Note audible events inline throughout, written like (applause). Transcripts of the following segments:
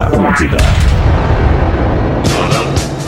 Atlântida.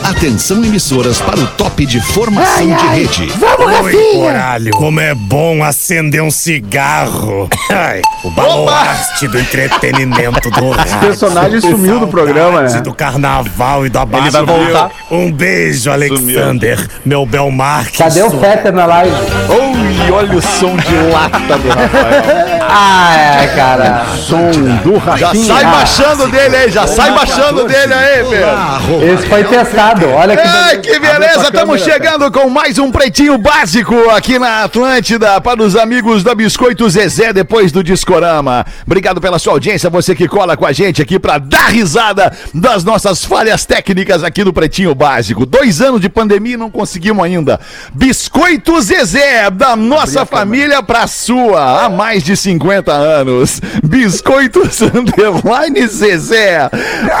Atenção emissoras para o top de formação de rede. Vamos, Oi, Rafinha! Coralho. Como é bom acender um cigarro. (laughs) Ai, o baluarte do entretenimento do rádio. personagem sumiu do programa, né? do carnaval e do abaixo. Ele vai voltar. Um beijo, Alexander. Meu Belmarque. Cadê o Fetter na live? Oi, olha o som de lata do Rafael. (laughs) Ah, é, cara. som do Já Rafinha. sai baixando dele aí, já sai baixando dele aí, Pedro. Esse foi testado. Olha que Ai, que beleza, estamos chegando com mais um Pretinho Básico aqui na Atlântida para os amigos da Biscoito Zezé depois do Discorama. Obrigado pela sua audiência, você que cola com a gente aqui para dar risada das nossas falhas técnicas aqui no Pretinho Básico. Dois anos de pandemia e não conseguimos ainda. Biscoito Zezé, da nossa família pra sua, há mais de 50 anos. Biscoitos (laughs) Underline Zezé.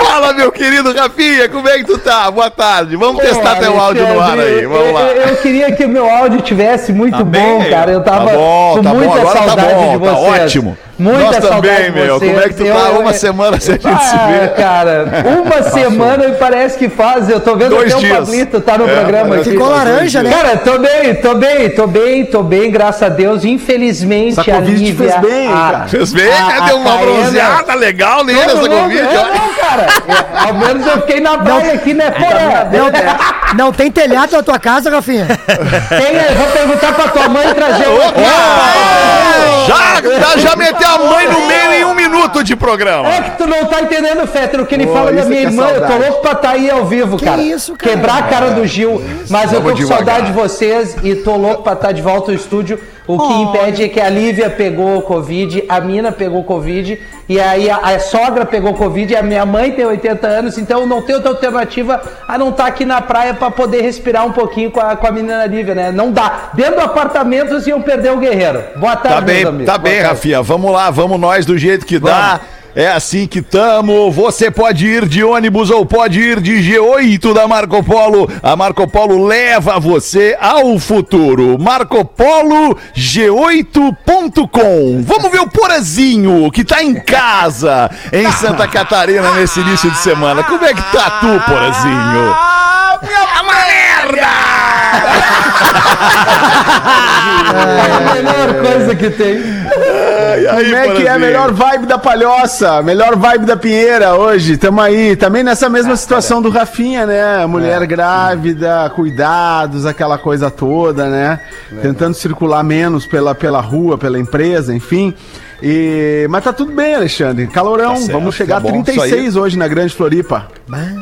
Fala, meu querido Rafinha, como é que tu tá? Boa tarde. Vamos testar teu áudio no ar aí. Vamos lá. Eu, eu queria que o meu áudio tivesse muito bom, bem, cara. Eu tava tá bom, com tá bom, muita agora tá saudade bom, de tá vocês. ótimo. Muita Nós também, de meu. Como é que tu Eu- tá? Uma semana sem a gente se Ah, ver. cara, uma semana e parece que faz. Eu tô vendo Dois até dias. o Pablito tá no É, programa aqui. Ficou laranja, né? Cara, tô bem, tô bem, tô bem, tô bem, graças a Deus. Infelizmente, Essa Covid fez bem, a- cara. Fez bem, a- né? a Deu uma bronzeada legal nele essa Covid. é, não, cara. É, ao menos eu fiquei na praia aqui, né, porra? Não, não tem telhado na tua casa, Rafinha? Tem, eu vou perguntar pra tua mãe trazer. Já, já, já meteu a mãe no meio em um minuto de programa. É que tu não tá entendendo, Fetter, o que ele Pô, fala da minha que é irmã. Eu tô louco pra estar aí ao vivo, Que cara. isso, cara? Quebrar a cara do Gil. Mas eu tô com devagar. saudade de vocês e tô louco pra estar de volta ao estúdio. O que impede é que a Lívia pegou o Covid, a Mina pegou Covid, e aí a, a sogra pegou Covid, e a minha mãe tem 80 anos, então não tem outra alternativa a não estar aqui na praia pra poder respirar um pouquinho com a, com a menina Lívia, né? Não dá. Dentro do apartamento vocês iam perder o guerreiro. Boa tarde, Tá meus bem, amigos. tá Boa bem, tarde. Rafinha. Vamos lá, vamos nós do jeito que dá. É assim que tamo. Você pode ir de ônibus ou pode ir de G8 da Marco Polo. A Marco Polo leva você ao futuro. Marco Polo G8.com. Vamos ver o Porazinho que tá em casa em Santa Catarina nesse início de semana. Como é que tá tu, Porazinho? É a melhor coisa que tem. E aí, Como é que é a melhor vibe da palhoça? Melhor vibe da Pinheira hoje? Tamo aí. Também nessa mesma situação do Rafinha, né? Mulher grávida, cuidados, aquela coisa toda, né? Tentando circular menos pela, pela rua, pela empresa, enfim. E... Mas tá tudo bem, Alexandre. Calorão. Tá certo, Vamos chegar tá a bom, 36 hoje na Grande Floripa.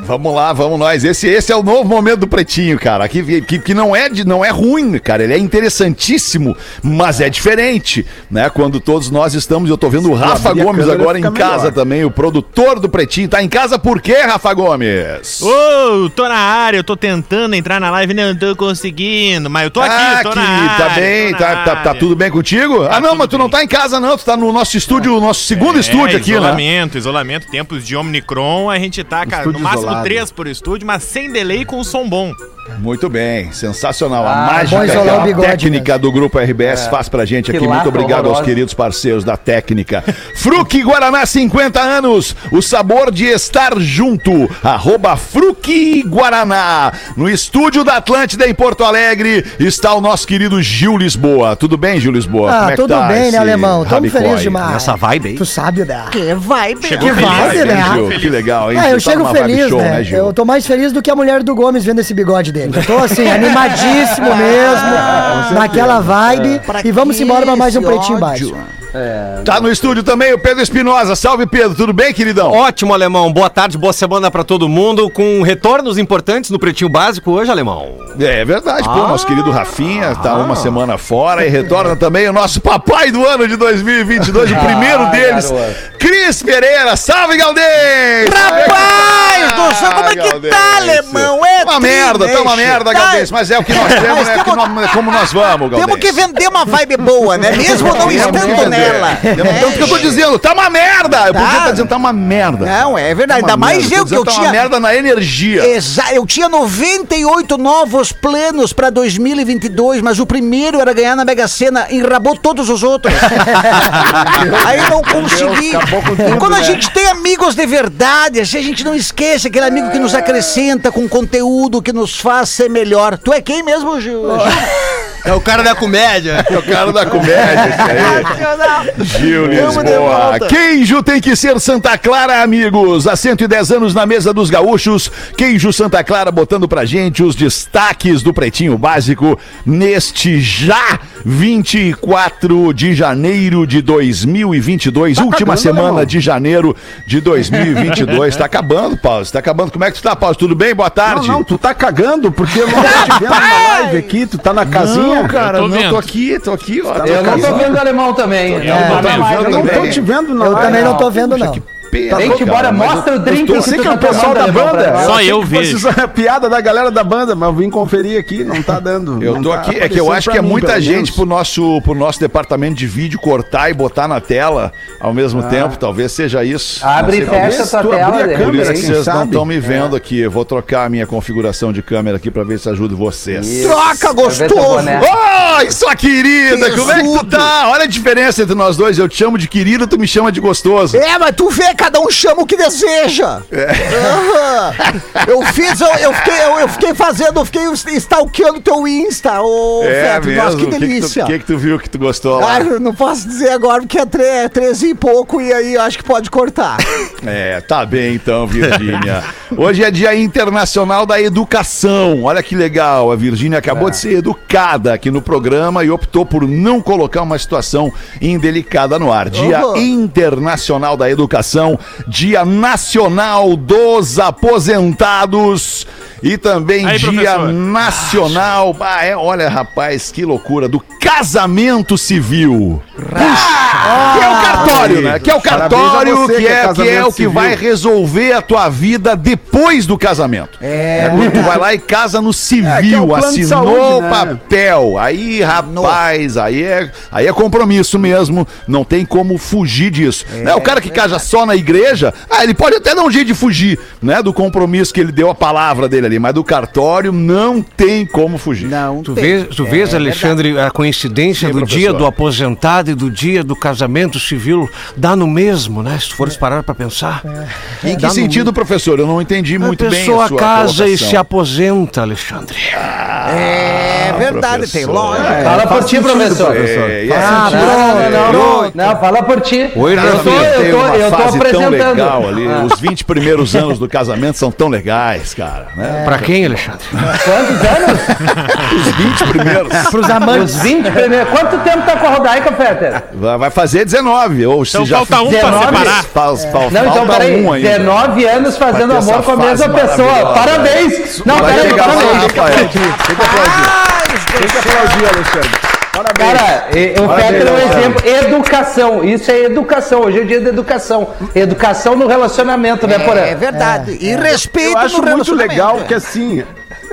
Vamos lá, vamos nós. Esse, esse é o novo momento do Pretinho, cara. Que, que, que não, é de, não é ruim, cara. Ele é interessantíssimo, mas é diferente, né? Quando todos nós estamos, eu tô vendo o Rafa Gomes agora em casa melhor. também, o produtor do Pretinho. Tá em casa por quê, Rafa Gomes? Ô, tô na área, eu tô tentando entrar na live, não tô conseguindo, mas eu tô aqui, ah, tô que na área. tá bem, tô na tá, tá, tá tudo bem contigo? ah, não, mas tu não bem. tá em casa, não. Tu tá no nosso estúdio, o nosso segundo É, estúdio aqui, né? isolamento, isolamento, tempos de Omnicron, a gente tá, cara, no Estúdio máximo isolado. três por estúdio, mas sem delay com som bom. Muito bem, sensacional. Ah, a mágica a bigode, técnica do Grupo RBS faz pra gente Que aqui. Muito obrigado aos horrorosa. queridos parceiros da técnica. (laughs) Fruque Guaraná 50 anos, o sabor de estar junto. Arroba Fruque Guaraná. No estúdio da Atlântida em Porto Alegre está o nosso querido Gil Lisboa. Tudo bem, Gil Lisboa? Ah, Como é que tudo tá bem, né, alemão? Tamo feliz demais. Essa vibe aí. Tu sabe, né? Que vibe. Chegou Que vibe, Vai, né? Gil? Que legal, hein? Ah, eu Tu tá chego feliz, show, né? Gil? Eu tô mais feliz do que a mulher do Gomes vendo esse bigode dele. Eu tô assim, animadíssimo (laughs) mesmo, naquela vibe. E vamos embora pra mais um pretinho baixo. Tá no estúdio também o Pedro Espinosa. Salve, Pedro. Tudo bem, queridão? Ótimo, Alemão. Boa tarde, boa semana pra todo mundo. Com retornos importantes no Pretinho Básico hoje, Alemão. É verdade, pô, nosso querido Rafinha tá Ah. uma semana fora e retorna também o nosso papai do ano de 2022, o primeiro deles, garoto. Cris Pereira. Salve, Galdês! Rapaz do céu, como é que Galdês. tá, alemão? É, Uma merda, tá uma merda, Tá. Galdês, mas é o que nós temos, é, o que temos- nós- é como nós vamos, Galdês. Temos que vender uma vibe boa, né? (laughs) Mesmo não estando nela. É, tanto que eu tô dizendo, tá uma merda! Eu Tá. podia estar dizendo, tá uma merda. Não, é verdade. Tá Ainda mais eu que eu tá tinha. uma merda na energia. Exa eu tinha 98 novos planos pra 2022, mas o primeiro era ganhar na Mega Sena, enrabou todos os outros. (laughs) Aí não consegui. Quando a né? gente tem amigos de verdade, assim, a gente não esquece aquele amigo que nos acrescenta com conteúdo que nos faz ser melhor. Tu é quem mesmo, Gil? (laughs) É o cara da comédia. É o cara da comédia, esse aí. Gil Vamos de Lisboa. Queijo tem que ser Santa Clara, amigos. Há 110 anos na mesa dos gaúchos. Queijo Santa Clara botando pra gente os destaques do Pretinho Básico neste já 24 de janeiro de 2022. última cagando, semana de janeiro de 2022. tá acabando, Paulo. Tá acabando. Como é que tu tá, Paulo? Tudo bem? Boa Não, tarde. não, tu tá cagando porque eu não tô te vendo na live aqui, tu tá na casinha. Não, cara, Eu tô não, vendo. tô aqui, tô aqui, ó. Eu não tô vendo o alemão também. Eu tô não tô vendo, mais eu não tô te vendo na Eu também não tô vendo, não. Cara, embora, mas mostra o Eu drink tô- sei que é o tá pessoal da banda. Só eu que fosse vejo. a piada da galera da banda, mas eu vim conferir aqui, não tá dando. Eu não tô tá aqui, é que eu acho que é mim, muita gente menos. pro nosso, pro nosso departamento de vídeo cortar e botar na tela ao mesmo tempo, talvez seja isso. Abre e Não sei, fecha tua tu tela. abrir a de Por câmera, isso que vocês não sabe? estão me vendo aqui. Eu vou trocar a minha configuração de câmera aqui pra ver se ajuda vocês. Troca ver teu gostoso! Oi, sua querida, como é que tu tá? Olha a diferença entre nós dois. Eu te chamo de querido, tu me chama de gostoso. É, mas tu vê, cada um chama o que deseja. Aham. Eu fiz, eu, eu fiquei, eu, eu fiquei fazendo, eu fiquei stalkeando teu Insta, ô É Feto. Nossa, que O que, delícia. tu, que que tu viu que tu gostou lá? Ah, não posso dizer agora porque é tre- 13 e pouco e aí eu acho que pode cortar. (laughs) É, tá bem então, Virgínia. (laughs) Hoje é Dia Internacional da Educação. Olha que legal. A Virgínia acabou de ser educada aqui no programa e optou por não colocar uma situação indelicada no ar. Dia Uhum. Internacional da Educação, Dia Nacional dos Aposentados e também Aí, Dia professor. Nacional. Ah, é, olha, rapaz, que loucura do casamento civil. Que é o cartório, né? Que é o cartório, você, que que é é, que é casamento o que civil. vai resolver a tua vida depois do casamento. É. quando tu vai lá e casa no É, que é civil, plano de assinou saúde, o né? papel. Aí, rapaz, aí é, aí é compromisso mesmo. Não tem como fugir disso. né? O cara que casa só na igreja, ah, ele pode até dar um jeito de fugir, né? Do compromisso que ele deu a palavra dele ali, mas do cartório não tem como fugir. Não, Tu vês, tu vês Alexandre, a coincidência Sim, do professor. dia do aposentado e do dia do casamento civil dá no mesmo, né? Se tu fores parar pra pensar. Em que Dá no sentido, professor? Eu não entendi A muito bem pessoa a sua casa e colocação. se aposenta, Alexandre. É verdade, tem professor. lógica. Fala por ti, professor. É, e Ah, não, não, não, não, fala por ti. Oi, eu tô, tem eu tô, eu tô fase tão apresentando. legal ali. Os 20 primeiros anos do casamento são tão legais, cara. Né? Pra quem, Alexandre? Quantos anos? (laughs) Os 20 primeiros. (laughs) Pros amantes. Os 20 primeiros. Quanto tempo tá com a Rodaica, Fetter? Vai vai fazer 19. Ou se Então já falta um pra 19? separar. Faz, fal- Não, então falta peraí. um ainda. 19 anos fazendo Pra amor com a mesma pessoa. Parabéns. Não, peraí, parabéns. Rafael. Tem que aplaudir. Tem que aplaudir, Alexandre. Parabéns. Cara, o Parabéns, Fetter é um exemplo. Educação. Isso é educação. Hoje é o dia da educação. Educação no relacionamento, né, Porã? É verdade. E respeito Eu acho no muito legal que assim.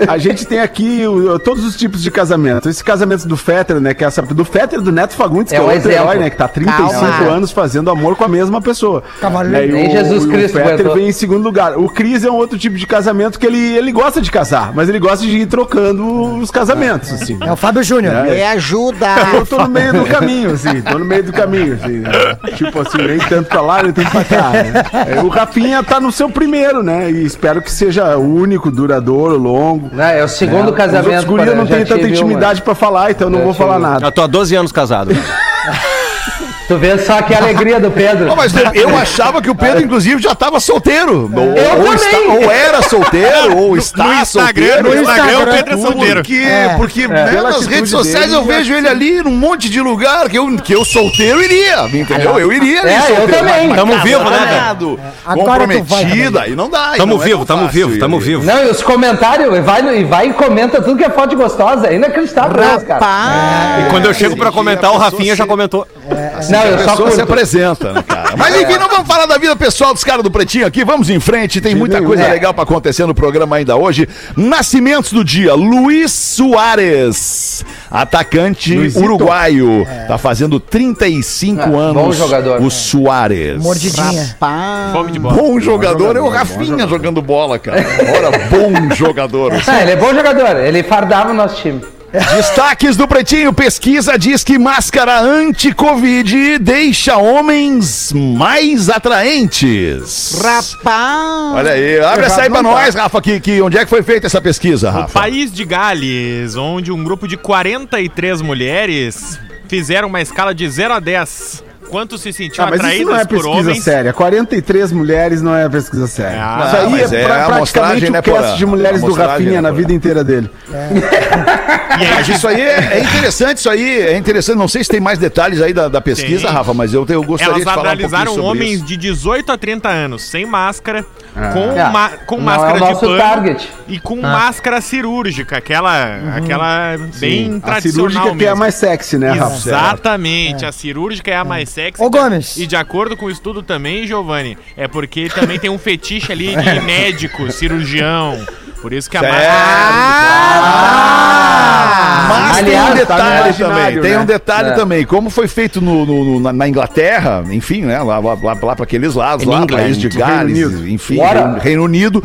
A gente tem aqui o- todos os tipos de casamento. Esse casamento do Fetter, né? Que é essa, do Fetter do Neto Fagundes, que É é, um outro exemplo. herói, né? Que tá há 35 Calma. anos fazendo amor com a mesma pessoa. Cavaleiro. Né, Nem Jesus o, Cristo O Fetter vem em segundo lugar. O Cris é um outro tipo de casamento que ele, ele gosta de casar, mas ele gosta de ir trocando os casamentos, assim. É o Fábio Júnior. Me ajuda. Eu tô no meio do caminho, assim, tô no meio do caminho, assim. né? Tipo assim, nem tanto pra lá, nem tanto pra cá. Né? É, O Rafinha tá no seu primeiro, né? E espero que seja o único, duradouro, longo. Não, é o segundo Os outros casamento. guri eu não tenho tanta intimidade pra falar, então eu não Já vou tive falar nada. Eu tô há 12 anos casado. (laughs) Tu vê só que alegria do Pedro. (laughs) Não, mas eu, eu achava que o Pedro, inclusive, já estava solteiro. Ou, Eu ou, também. está- ou era solteiro, (laughs) ou está no Instagram, solteiro. no Instagram, o Instagram, Pedro é solteiro. Porque, É. porque né, Pela nas redes sociais dele, eu já- vejo ele ali num monte de lugar que eu, que eu solteiro iria, entendeu? Eu iria ali É, eu solteiro. também. mas Tamo vivo, né, vai Comprometida, aí não dá. aí Tamo não é vivo, tão tamo fácil vivo, tamo vivo. Não, e os comentários, e vai, e vai e comenta tudo que é foto gostosa. É inacreditável, né, cara. E quando eu chego pra comentar, o Rafinha já comentou. Não, a eu só pessoa se apresenta, né, cara? Mas enfim, não vamos falar da vida pessoal dos caras do Pretinho aqui. Vamos em frente, tem muita coisa É. legal pra acontecer no programa ainda hoje. Nascimentos do dia: Luiz Soares, atacante Luizito. uruguaio. Tá fazendo 35 Ah, bom anos. jogador. O Soares. Mordidinha. Fome de bola. Bom jogador é o Rafinha jogando bola, cara. Ora, bom (laughs) jogador. Ah, ele é bom jogador, ele fardava o nosso time. Destaques do Pretinho. Pesquisa diz que máscara anti-Covid deixa homens mais atraentes. Rapaz. Olha aí, abre essa aí pra nós, Rafa, que, que onde é que foi feita essa pesquisa, Rafa? País de Gales, onde um grupo de 43 mulheres fizeram uma escala de 0 a 10. Quantos se sentiam Ah, mas isso atraídas não é por pesquisa homens? séria. 43 mulheres não é pesquisa séria. Ah, isso aí mas é, é pra, a praticamente amostragem, o né, cast Porã? de mulheres A do Rafinha né, na vida inteira dele. (laughs) Mas isso aí é, é interessante, isso aí é interessante. Não sei se tem mais detalhes aí da, da pesquisa, Tem. Rafa, mas eu, eu gostaria Elas de falar um pouquinho sobre homens isso. de 18 a 30 anos, sem máscara, com, É, ma- com máscara é o de nosso pano target. e com máscara cirúrgica, aquela, aquela bem A tradicional cirúrgica que é a mesmo. mais sexy, né, Rafa? Exatamente, a cirúrgica é a mais sexy. Ô, Gomes. E de acordo com o estudo também, Giovanni, é porque também tem um fetiche ali de (laughs) médico, cirurgião. Por isso que a Certo. máscara. Mas tem um Aliás, tá detalhe imaginário, também, tem né? um detalhe É. também. Como foi feito no, no- no- na, na Inglaterra, enfim, né? Lá, lá, lá, para aqueles lados, lá, England, país de Gales, Reino Unido. enfim. Reino, Reino Unido.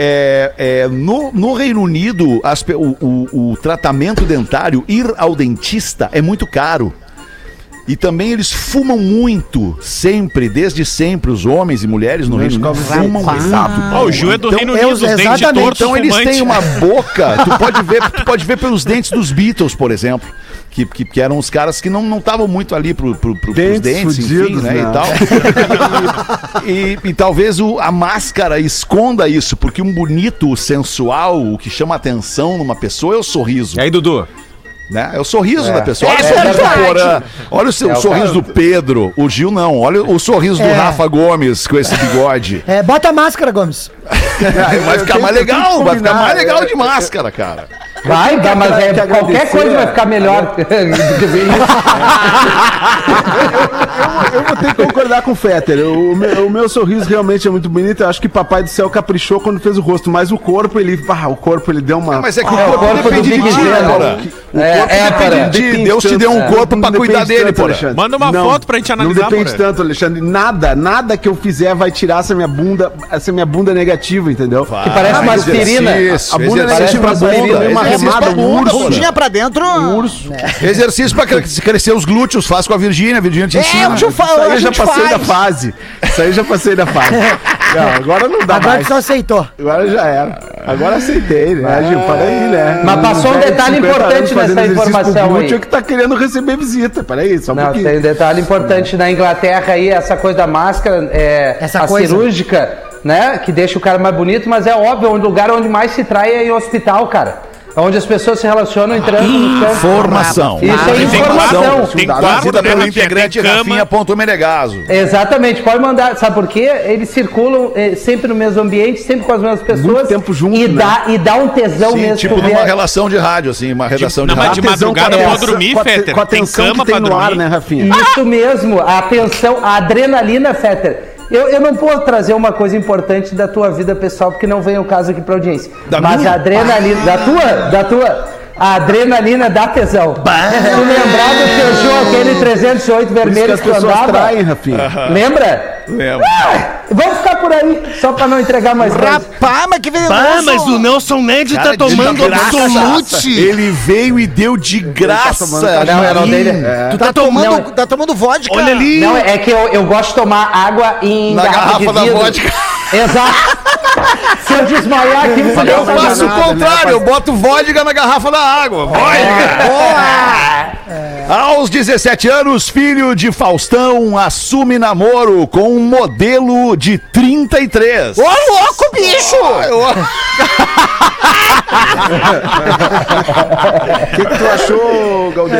É, é, no, no Reino Unido, as o, o- o tratamento dentário, ir ao dentista é muito caro. E também eles fumam muito, sempre, desde sempre, os homens e mulheres no Reino Unido fumam muito. Ó, o Gil é do Então, Reino eu- Unido, dentes exatamente. tortos, Então eles fumante. têm uma (laughs) boca, tu pode ver, tu pode ver pelos dentes dos Beatles, por exemplo. Que, que, que eram os caras que não estavam muito ali pro, pro, pro, Dentes pros dentes, enfim, fudidos, né, né? e tal. E, (laughs) e- e talvez o- a máscara esconda isso, porque um bonito, sensual, o que chama atenção numa pessoa é o sorriso. E aí, Dudu? Né? É o sorriso É. da pessoa. Olha É o sorriso do verdade. Porã. Olha o, seu, É o sorriso do Pedro. O Gil não. Olha o sorriso do É. Rafa Gomes com esse bigode. É, bota a máscara, Gomes. (laughs) Vai ficar mais legal, vai ficar mais legal de máscara, cara. Vai, dá, mas é, que qualquer coisa vai ficar melhor (laughs) do que ver isso. Eu vou ter que concordar com o Fetter. O meu, o meu sorriso realmente é muito bonito. Eu acho que Papai do Céu caprichou quando fez o rosto, mas o corpo, ele. Ah, o corpo ele deu uma. Mas é que o É, o corpo, corpo do depende de ti, Zé, né, né? Porã? O É, corpo é, depende Porã. de ti. Deus te deu um é, corpo não pra cuidar dele. Alexandre. Manda uma foto pra gente analisar, Não depende tanto, Alexandre. Nada, nada que eu fizer vai tirar essa minha bunda, essa minha bunda negativa, entendeu? Que parece uma aspirina. A bunda parece pra bunda, remada, um urso. Bundinha pra dentro. Urso. Exercício pra cre- crescer os glúteos, faz com a Virgínia, a Virgínia te É, ensina. o tio Isso fala, aí a eu já passei da faz. fase. Isso aí eu já passei da fase. (laughs) Não, agora não dá Agora mais. tu só aceitou. Agora já era. Agora aceitei, né, Gil? Para aí, né? Mas passou um detalhe 50 importante nessa informação glúteo aí. é que tá querendo receber visita. Peraí, só um Não, pouquinho. tem um detalhe importante na Inglaterra aí, essa coisa da máscara, é, Essa a coisa. cirúrgica, né? Que deixa o cara mais bonito, mas é óbvio, o lugar onde mais se trai é em hospital, cara. Onde as pessoas se relacionam entrando no campo. Informação. Isso é Tem informação. tem quarto, Trazida né, pelo integrante Tem cama. Rafinha.menegaso. Exatamente, pode mandar. Sabe por quê? Eles circulam eh, sempre no mesmo ambiente, sempre com as mesmas pessoas. tempo junto, e, né? dá, e dá um tesão Sim, mesmo. tipo numa relação de rádio, assim, uma redação de Não, mas rádio. de madrugada pra atenção- dormir, Fetter. Com a Tem tensão tem pra no ar, dormir. né, Rafinha? Isso mesmo, a atenção, a adrenalina, Fetter. Eu, eu não posso trazer uma coisa importante da tua vida pessoal, porque não vem o caso aqui pra audiência. Da Mas minha? a adrenalina. Da tua? Da tua. A adrenalina dá tesão. Tu lembrar do Peugeot, aquele 308 Por isso que vermelho que pessoas andava? traem, Rafinha. Lembra? Lembro. Ah, vamos ficar por aí, só pra não entregar mais. Rapaz, mas que venenoso. Ah, mas o Nelson Ned tá tomando absolute. Ele veio e deu de graça. tomando- Não, não Marim. dei- Tu tá tomando, Não. tá tomando vodka. Olha ali. Não, é que eu, eu gosto de tomar água em Na garrafa, de garrafa da vodka. Exato. (laughs) Se eu desmaiar aqui, você Eu faço o né? contrário, eu boto vodka na garrafa da água. Vodka! Aos 17 anos, filho de Faustão assume namoro com um modelo de 33. Ô, louco, bicho! (laughs) O (laughs) que, que tu achou, Galdês?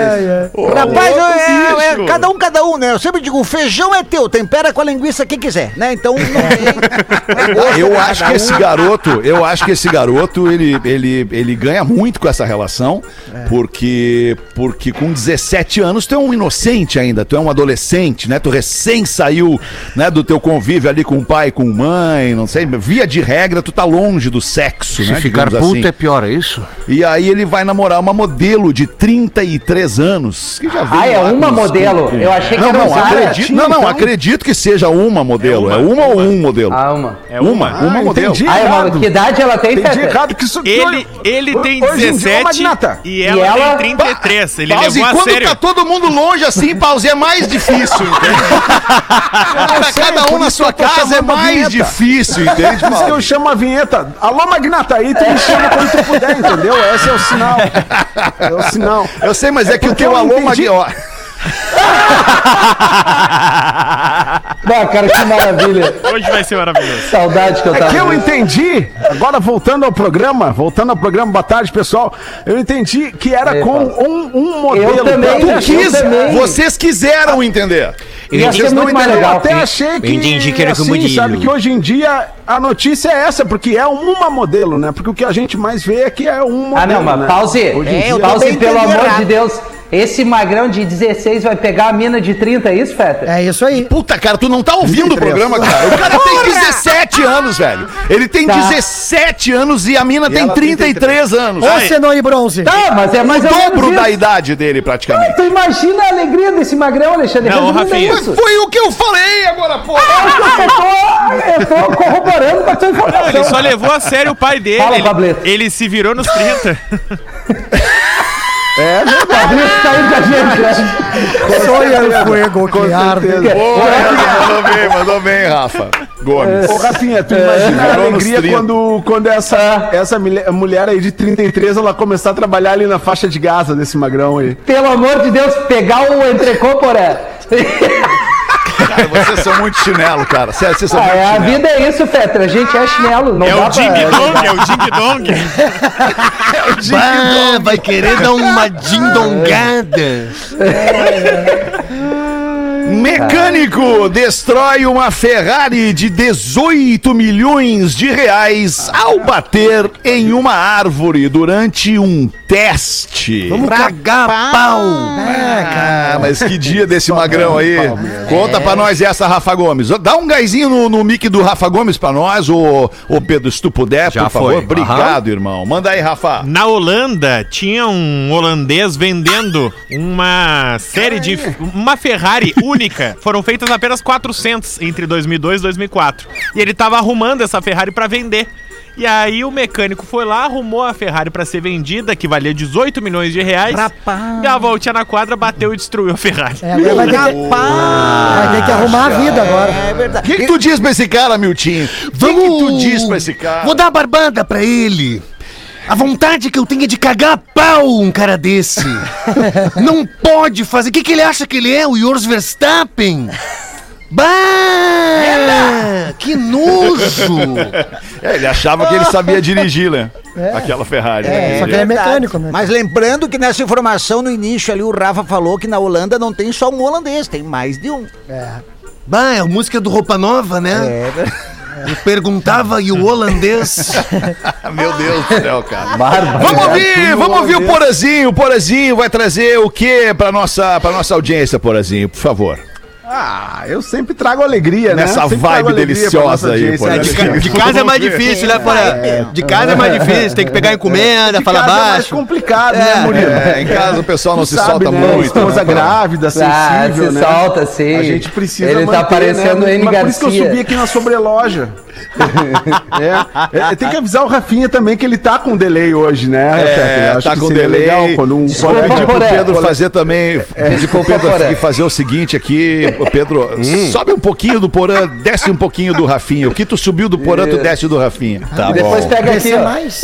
Rapaz, louco, é, é- bicho. cada um, cada um, né? Eu sempre digo, o feijão é teu, tempera com a linguiça quem quiser, né? Então não tem. (laughs) Eu acho que esse garoto, eu acho que esse garoto, ele, ele, ele ganha muito com essa relação, porque, porque com 17 anos tu é um inocente ainda, tu é um adolescente, né? Tu recém saiu, né, do teu convívio ali com o pai, com mãe, não sei, via de regra tu tá longe do sexo, Se né? ficar puto assim. é pior, é isso? E aí ele vai namorar uma modelo de 33 anos, que já veio Ah, é uma modelo. Eu achei que Não, era não, um cara. acredito, não, não, acredito que seja uma modelo. É uma, ou um modelo? Ah, uma. É uma, uma, Ah, modelo. Ah, é uma... errado. que idade ela tem, Entendi errado que isso... Ele, ele tem Hoje em dia, ô, 17 Magnata. e ela, E ela- tem 33. Ele Pause, levou a quando sério. tá todo mundo longe assim, pause, é mais difícil, entende? Cada um na sua casa é mais difícil, entende? Por isso que eu chamo a vinheta. Alô, Magnata, aí tu me chama quando tu puder, entendeu? Esse é o sinal. É o sinal. Eu sei, mas é, que o teu eu alô, entendi. Bah, cara, que maravilha. Hoje vai ser maravilhoso. Saudade que eu É tava. que eu entendi, agora voltando ao programa, voltando ao programa, boa tarde, pessoal. Eu entendi que era Aí, com um, um modelo. Eu também, Eu eu Quis, também. vocês quiseram entender. Ia ser Vocês não muito mais entenderam. legal. até achei que, entendi que era assim, sabe, que hoje em dia a notícia é essa, porque é uma modelo, né? Porque o que a gente mais vê é que é um modelo, Ah, não, mas né? pause. Hoje em É, eu dia- pause, pelo amor de Deus. Esse magrão de 16 vai pegar a mina de 30, é isso, Feta? É isso aí. Puta, cara, tu não tá ouvindo o 33. programa, cara. O cara tem 17 anos, velho. Ele tem Tá. 17 anos e a mina tem ela tem 33 anos. Ô, Senão e Bronze. Tá, mas é mais o ou menos dobro da idade dele, praticamente. Tu imagina a alegria desse magrão, Alexandre. Não, é Rafinha. isso. Foi o que eu falei agora, pô. Eu tô, eu tô corroborando com a tua informação. Ele só levou a sério o pai dele. Fala, ele, ele se virou nos 30. (laughs) O Fabrício tá aí com a gente, né? Sonha o fuego que arde. certeza. Boa, mandou bem, mandou bem, Rafa. Gomes. Ô, Rafinha, tu imagina a Virou nos alegria 30. quando, quando essa, essa mulher, mulher aí de 33 ela começar a trabalhar ali na faixa de Gaza desse magrão aí. Pelo amor de Deus, pegar o entrecô, poré. Cara, vocês são muito chinelo, cara. Sério, vocês são Ah, muito é, a chinelo. vida é isso, Fetra. A gente é chinelo. Não É dá o Ding pra... Dong, é o Ding Dong. (laughs) Bah, vai querer dar uma (laughs) dindongada. Mecânico destrói uma Ferrari de 18 milhões de reais ao bater em uma árvore durante um teste. Vamos cagar pau. Ah, mas que dia desse (laughs) magrão aí. Conta pra nós essa, Rafa Gomes. Dá um gásinho no, no mic do Rafa Gomes pra nós, ô, ô Pedro, se tu puder, Já por favor. foi. Obrigado, irmão. Manda aí, Rafa. Na Holanda, tinha um holandês vendendo uma série de. Uma Ferrari única. Foram feitas apenas 400 entre 2002 e 2004. E ele tava arrumando essa Ferrari pra vender. E aí o mecânico foi lá, arrumou a Ferrari pra ser vendida, que valia 18 milhões de reais. Rapaz. Deu a voltinha na quadra, bateu e destruiu a Ferrari. É, agora vai ter, que, vai ter que arrumar a vida agora. É O verdade. que, que tu diz pra esse cara, Miltinho? O que, que tu diz pra esse cara? Vou dar uma barbada pra ele. A vontade que eu tenho é de cagar a pau um cara desse. (laughs) Não pode fazer. O que, que ele acha que ele é? O Jors Verstappen? Bah! Que nojo! É, ele achava que ele sabia dirigir, né? (laughs) Aquela Ferrari. né? só que ele é mecânico, né? Mas lembrando que nessa informação no início ali o Rafa falou que na Holanda não tem só um holandês, tem mais de um. Bah, é a música do Roupa Nova, né? Eu perguntava e o holandês. (laughs) Meu Deus do céu, cara. Barba. Vamos ouvir, vamos ouvir o. Porazinho. O Porazinho vai trazer o que pra nossa, pra nossa audiência, Porazinho, por favor. Ah, eu sempre trago alegria, né? Nessa vibe deliciosa aí, pô, né, de ca- De casa é mais difícil, né, Porã? De casa é mais difícil, tem que pegar encomenda, De falar casa É mais baixo. complicado, né, Murilo? É, em casa o pessoal não se sabe, solta né? muito. Esposa né? grávida, Ah, sensível, se né? solta, sim. A gente precisa Ele tá manter, parecendo né? N. Mas por isso que eu Garcia. subi aqui na sobreloja. (laughs) é, é, tem que avisar o Rafinha também que ele tá com delay hoje, né? É, Acho tá que com delay. legal quando um Desculpa, colega Pedir pro Poré, Pedro Poré. fazer também. Pedir pro Pedro Poré. fazer o seguinte aqui. Ô, Pedro, sobe um pouquinho do Porã, desce um pouquinho do Rafinha. O que tu subiu do Porã, tu desce do Rafinha. Tá Depois bom. pega aqui, ó. mais.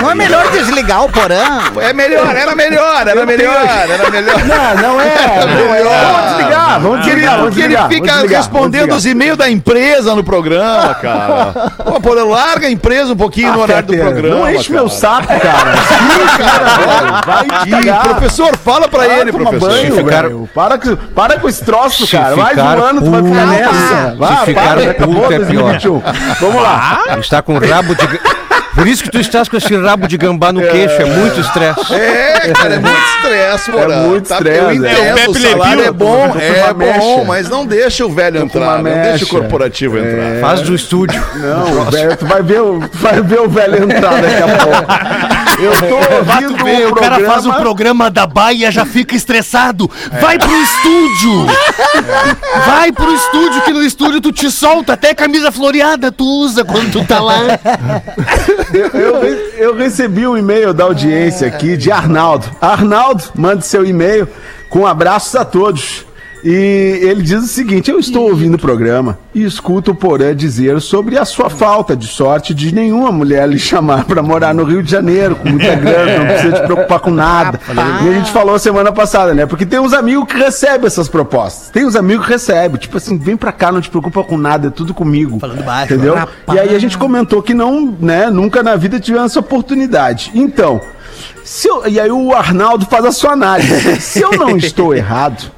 Não é melhor desligar o porão? É melhor, era melhor, era melhor, era melhor. Não, não é. Não é. Vamos desligar, vamos desligar, vamos porque ele fica vamos desligar, respondendo os e-mails da empresa no programa, cara. cara. Pô, pô, larga a empresa um pouquinho no horário do programa. Não enche cara. meu saco, cara. Sim, cara, vai cagar. professor, fala pra Vai ele, tomar professor. banho. Para, com- para com esse troço, Se cara. Vai ficar voando, tu vai ficar nessa. Vai, ficar puto é pior. 2021. Vamos lá. Está com rabo de. Por isso que tu estás com esse rabo de gambá no queixo, é muito estresse. É, cara, é muito estresse, porra. muito Tá- estresse, Eu é. entendo, É o o Pepe salário é bom, é bom, mas não deixa o velho entrar, não deixa o corporativo entrar. Faz do estúdio. Não, velho, tu vai ver, o, vai ver o velho entrar daqui a pouco. Eu tô (laughs) ouvindo ver, o o cara faz o programa- programa da Baia já fica estressado. Vai pro estúdio! Vai pro estúdio, que no estúdio tu te solta, até camisa floreada tu usa quando tu tá lá. (laughs) Eu, eu eu recebi um e-mail da audiência aqui de Arnaldo. Arnaldo, mande seu e-mail com abraços a todos. E ele diz o seguinte: Eu estou ouvindo o programa e escuto o Porã dizer sobre a sua falta de sorte de nenhuma mulher lhe chamar para morar no Rio de Janeiro, com muita grana, não precisa te preocupar com nada. E a gente falou semana passada, né? Porque tem uns amigos que recebem essas propostas. Tem uns amigos que recebem, tipo assim, vem pra cá, não te preocupa com nada, é tudo comigo. Entendeu? E aí a gente comentou que não, né, nunca na vida tivemos essa oportunidade. Então, se eu- e aí o Arnaldo faz a sua análise. (laughs) Se eu não estou errado,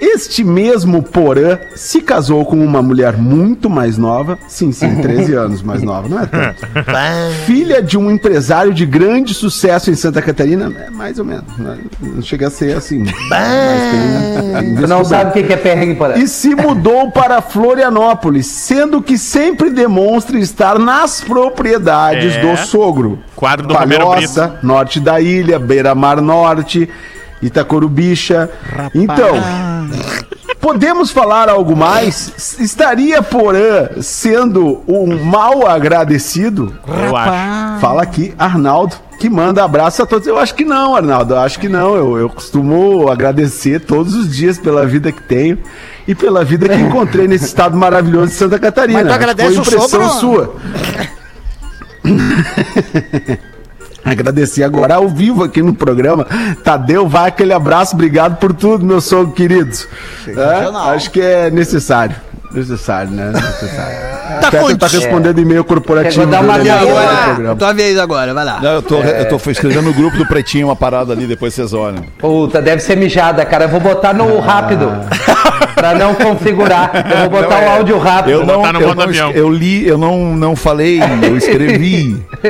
este mesmo Porã se casou com uma mulher muito mais nova. Sim, sim, (laughs) 13 anos mais nova, não é tanto. (laughs) Filha de um empresário de grande sucesso em Santa Catarina, é mais ou menos. né? Não chega a ser assim. (laughs) mas tem- Tu não sabe o que é perrengue, porra. E se mudou para Florianópolis, sendo que sempre demonstra estar nas propriedades É. do sogro. Quadro do Romero Palhoça, norte da ilha, Beira-Mar Norte, Itacorubicha. Então, podemos falar algo mais? Estaria Porã sendo um mal agradecido? Eu acho. Fala aqui, Arnaldo, que manda abraço a todos. Eu acho que não, Arnaldo, eu acho que não. Eu, eu costumo agradecer todos os dias pela vida que tenho e pela vida que encontrei nesse estado maravilhoso de Santa Catarina. Mas tu agradece Foi o impressão sogro? sua. (laughs) Agradecer agora ao vivo aqui no programa. Tadeu, vai aquele abraço, obrigado por tudo, meu sogro querido. É, acho que é necessário. Necessário, né? Necessário. Tá Peter tá contigo. respondendo e-mail corporativo. Quer dar uma dele agora Ah. Tua vez agora, vai lá. Não, eu tô, eu tô escrevendo no (laughs) grupo do Pretinho uma parada ali, depois vocês olham. Puta, deve ser mijada, cara. Eu vou botar no rápido. pra não configurar. Eu vou botar o áudio rápido. Eu não, eu, não avião. eu li, eu não, não falei, eu escrevi. (laughs)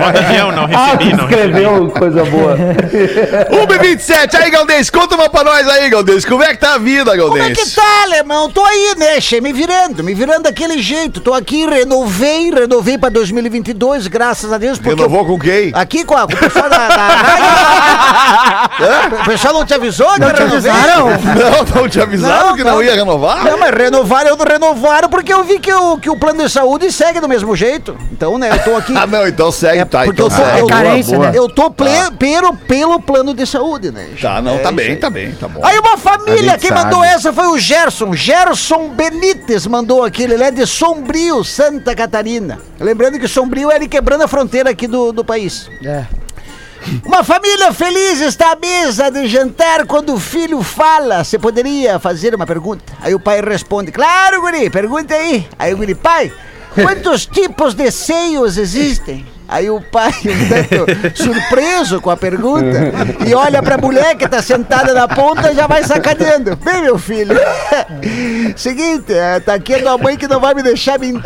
Modo avião, não Ah, recebi, tu não recebi. escreveu coisa boa. (laughs) 1h27, aí, Galdês, conta uma pra nós aí, Galdês. Como é que tá a vida, Como Galdês? é que tá, alemão? Tô aí, né, che? Me virando, me virando daquele jeito. Tô aqui, renovei, renovei pra 2022, graças a Deus. Renovou com quem? Aqui com, a, com o pessoal da, da (laughs) rádio. O pessoal não te avisou que Não eu te renovei? avisaram? (laughs) Não, não te avisaram Não, que não, não. ia renovar? Não, mas renovaram, eu não renovaram porque eu vi que o, que o plano de saúde segue do mesmo jeito. Então, né, eu tô aqui. (laughs) Ah, não, então segue, tá. porque Então eu tô- segue. eu- carência, né? Eu tô ple, pero, pelo plano de saúde, né? Tá, não, É tá bem, aí. tá bem, tá bom. Aí uma família, quem sabe. mandou essa foi o Gerson. Gerson Benítez mandou aquele, ele é de Sombrio, Santa Catarina. Lembrando que Sombrio é ali quebrando a fronteira aqui do, do país. É. Uma família feliz está à mesa de jantar quando o filho fala. Você poderia fazer uma pergunta? Aí o pai responde: Claro, guri, pergunta aí. Aí o guri, pai, (laughs) quantos tipos de seios existem? Aí o pai, um tanto surpreso com a pergunta, e olha pra mulher que tá sentada na ponta e já vai sacaneando. Bem, meu filho, (laughs) seguinte, é, tá aqui a tua mãe que não vai me deixar mentir.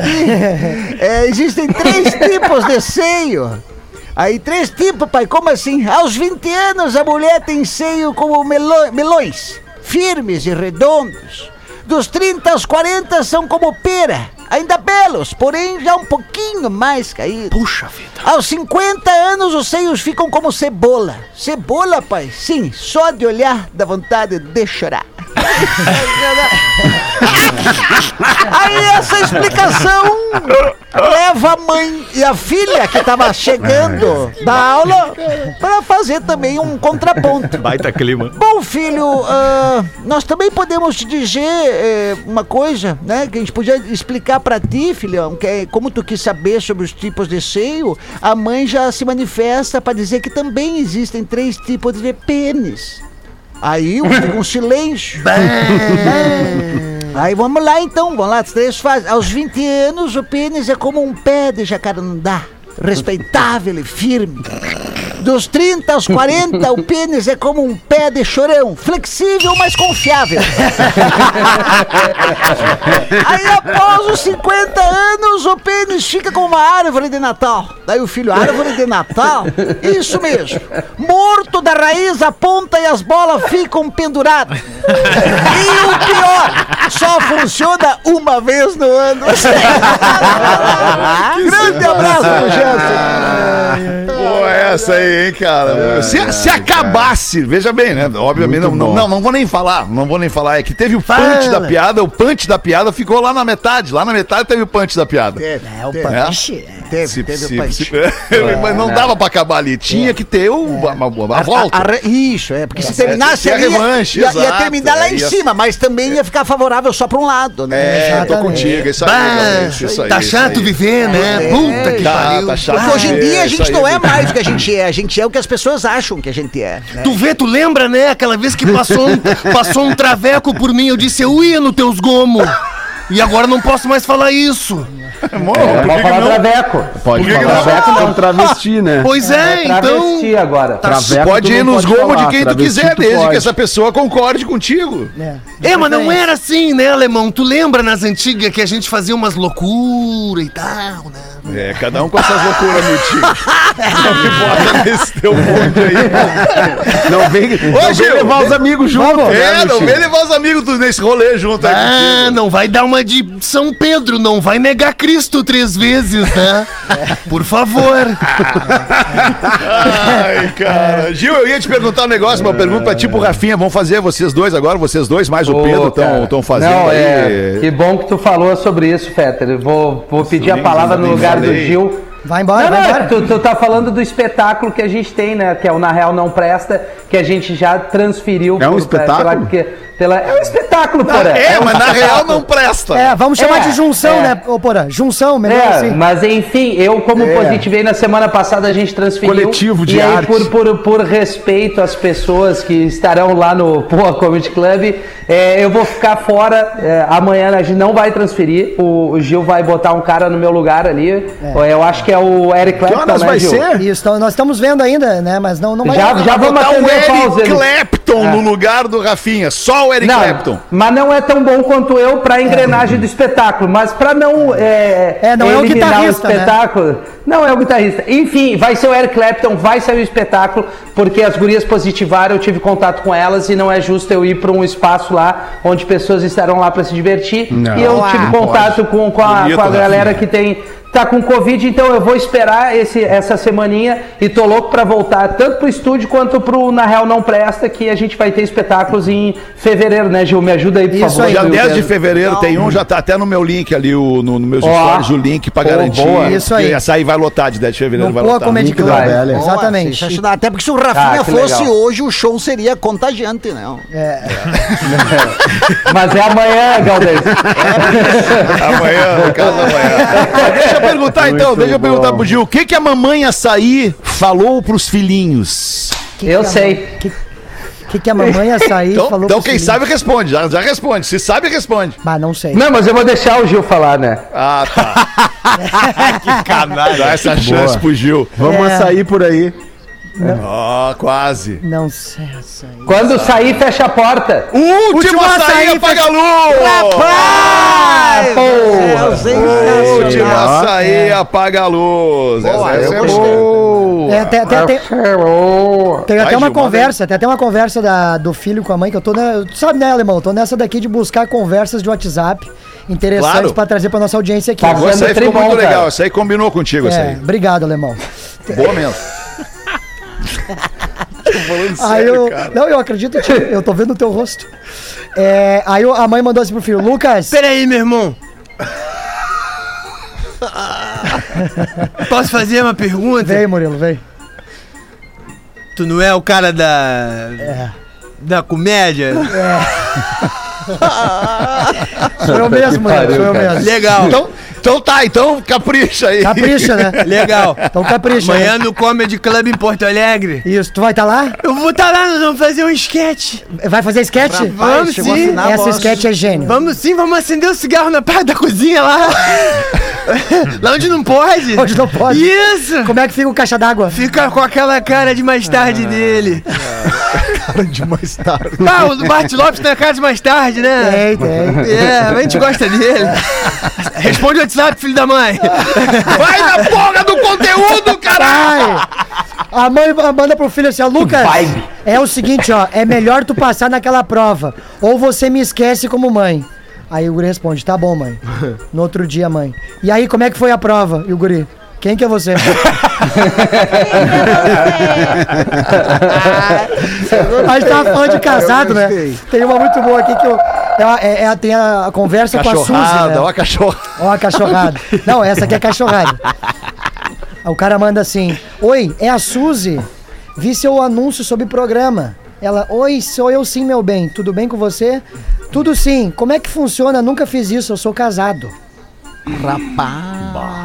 É, existem três tipos de seio. Aí, três tipos, pai, como assim? Aos 20 anos, a mulher tem seio como melo- melões, firmes e redondos. Dos 30 aos 40 são como pera, ainda belos, porém já um pouquinho mais caídos. Puxa vida. Aos 50 anos, os seios ficam como cebola. Cebola, pai? Sim, só de olhar dá vontade de chorar. (laughs) Aí essa explicação leva a mãe e a filha que tava chegando da aula para fazer também um contraponto. Baita clima. Bom, filho, ah, nós também podemos te dizer eh, uma coisa, né? Que a gente podia explicar pra ti, filhão, que é como tu quis saber sobre os tipos de seio, a mãe já se manifesta pra dizer que também existem três tipos de pênis. Aí fica um silêncio. Aí vamos lá então, vamos lá, as três fases. Aos 20 anos, o pênis é como um pé de jacarandá, respeitável e firme. Dos 30 aos 40, o pênis é como um pé de chorão, flexível, mas confiável. (laughs) Aí após os 50 anos, o pênis fica como uma árvore de Natal. Daí o filho, árvore de Natal? Isso mesmo. Morto da raiz, a ponta e as bolas ficam penduradas. E o pior, só funciona uma vez no ano. (laughs) Grande abraço Jansen. Pô, essa aí, hein, cara. Se, se acabasse, veja bem, né? Obviamente, não, não, não, não vou nem falar, não vou nem falar. É que teve o punch Fala. da piada, o punch da piada ficou lá na metade. Lá na metade teve o punch da piada. Teve, É, o punch. teve, Se- teve se- o punch. se- (laughs) Mas não dava pra acabar ali. Tinha que ter o, a, a- a volta. A- a isso, é, porque se terminasse ali, revanche, ia, ia terminar lá é, em ia- cima, mas também ia ficar favorável só pra um lado, né? É, tô contigo. Isso aí, isso aí. tá chato viver, né? Puta que Tá, pariu. tá chato. Porque hoje em dia a gente não é mais o que a gente é, a gente é o que as pessoas acham que a gente é. né? Tu vê, tu lembra, né? Aquela vez que passou um, (laughs) passou um traveco por mim, eu disse, eu ia no teus gomos. E agora não posso mais falar isso. Amor, por Pode falar não? traveco. Pode falar não? traveco não, travesti, né? (laughs) Pois é, então. Travesti agora. Traveco Pode tu ir não nos pode gomos de quem tu quiser, tu desde pode. que essa pessoa concorde contigo. É, mas não era assim, né, alemão? Tu lembra nas antigas que a gente fazia umas loucuras e tal, né? É, cada um com essas loucuras, meu tio. (laughs) Não me bota nesse teu (laughs) mundo aí. Não vem, não vem Gil, levar os amigos junto. né, É, não Michel? vem levar os amigos nesse rolê junto aí Ah, não vai dar uma de São Pedro, não vai negar Cristo três vezes, né? Por favor. (laughs) Ai, cara. Gil, eu ia te perguntar um negócio, uma pergunta pra tipo Rafinha. Vamos fazer vocês dois agora, vocês dois, mais o Ô, Pedro cara. estão fazendo Não, aí. é. Que bom que tu falou sobre isso, Fetter. Eu Vou, vou pedir a palavra no lugar do. Gil. Vai embora, não, vai não, embora. Tu, tu tá falando do espetáculo que a gente tem, né? Que é o Na Real Não Presta, que a gente já transferiu. É um por- espetáculo? Pela, pela- é um espetáculo, porra. É, um mas na real não presta. É, vamos chamar É, de junção, é. né, ô Porã? Junção, melhor É, assim. mas enfim, eu como positivei na semana passada, a gente transferiu. Coletivo de e aí, arte. por, por, por respeito às pessoas que estarão lá no (laughs) Poa Comedy Club, é, eu vou ficar fora. é, amanhã a gente não vai transferir. O, o Gil vai botar um cara no meu lugar ali. Eu acho que é o Eric Que Clapton, horas né, vai Gil? ser? Isso, nós estamos vendo ainda, né? Mas não, não vai Já, já vamos Botar o atender o Eric pause. Clapton no lugar do Rafinha. Só o Eric Não, Clapton. mas não é tão bom quanto eu pra engrenagem do espetáculo. Mas pra não. É, É, não é o guitarrista, né? espetáculo. Não é o guitarrista. Enfim, vai ser o Eric Clapton, vai sair o espetáculo, porque as gurias positivaram, eu tive contato com elas e não é justo eu ir pra um espaço lá onde pessoas estarão lá pra se divertir. Não. E eu tive contato com, com a, Bonito, com a galera Rafinha. que tem. Tá com Covid, então eu vou esperar esse, essa semaninha e tô louco pra voltar tanto pro estúdio quanto pro Na Real Não Presta, que a gente vai ter espetáculos em fevereiro, né, Gil? Me ajuda aí, por Isso favor. aí. Dia Gil, 10 de fevereiro tem um, já tá até no meu link ali, o, no, no meus Ó. stories, o link pra Pô, garantir. boa. Isso aí. Essa aí vai lotar de 10 de fevereiro, No vai lotar. Comedy Club. da velha. Exatamente. Sensacional. Até porque se o Rafinha Ah, fosse legal. hoje, o show seria contagiante, né? Mas é amanhã, Galdês. (laughs) Amanhã, no caso amanhã. deixa eu perguntar então, deixa eu perguntar pro Gil. O que, que a mamãe açaí falou pros filhinhos? Que Eu que sei. mãe- Que, que, que a mamãe (laughs) açaí Então, falou então quem filhinho? sabe responde, já, já responde. Se sabe, responde. Mas não sei. Não, mas eu vou deixar o Gil falar, né? Ah, tá. (laughs) (laughs) que canalha. Dá essa chance pro Gil. Vamos É. sair por aí. Ó, quase. Não sei açaí. Quando sair, fecha a porta. Último, Último açaí, açaí, apaga a luz! Ah, porra! Último açaí, apaga a luz. Boa, essa é boa. É, tem, tem, tem, tem Vai, até uma conversa, tem até uma conversa da, do filho com a mãe que eu tô, tu sabe, né, alemão? Eu tô nessa daqui de buscar conversas de WhatsApp interessantes Claro. pra trazer pra nossa audiência aqui. Tá Pô, Essa aí ficou muito legal. Essa aí combinou contigo, essa É, aí. obrigado, alemão. Boa mesmo. (laughs) Tô falando Aí sério, eu, cara. não, eu acredito, tio, eu tô vendo o teu rosto. É, aí eu- a mãe mandou assim pro filho, Lucas, Peraí, meu irmão. Posso fazer uma pergunta? vem, Murilo, vem. Tu não é o cara da. Da comédia? (laughs) Sou eu mesmo, Murilo, sou eu mesmo. Legal. Então, Então tá, então capricha aí. Capricha, né? (laughs) Legal. Então capricha. Amanhã né? no Comedy Club em Porto Alegre. Isso, tu vai estar lá? Eu vou estar lá, nós vamos fazer um sketch. Vai fazer sketch? Vamos sim. Essa sketch é gênio. Vamos sim, vamos acender o cigarro na parte da cozinha lá. (laughs) lá onde não pode. Onde não pode. Isso. Como é que fica o caixa d'água? Fica com aquela cara de mais tarde dele. (laughs) Cara de mais tarde. Ah, o Bart Lopes tem a cara de mais tarde, né? Tem, tem. É, a gente gosta dele. Responde o WhatsApp, filho da mãe. Vai na porra do conteúdo, caralho! A mãe manda pro filho assim, ó, Lucas, é o seguinte, ó, é melhor tu passar naquela prova, ou você me esquece como mãe. Aí o guri responde, tá bom, mãe. No outro dia, mãe. E aí, como é que foi a prova? E o guri, quem que é você? a gente tava falando de casado, né? Tem uma muito boa aqui que eu, é, a- é- é- tem a, conversa com a Suzy, Cachorrada, né? ó a cachorra. Ó a cachorrada. Não, essa aqui é cachorrada. (laughs) O cara manda assim: Oi, é a Suzy. Vi seu anúncio sobre programa. Ela, oi, sou eu sim, meu bem. Tudo bem com você? Tudo sim. Como é que funciona? Nunca fiz isso, eu sou casado. Rapaz.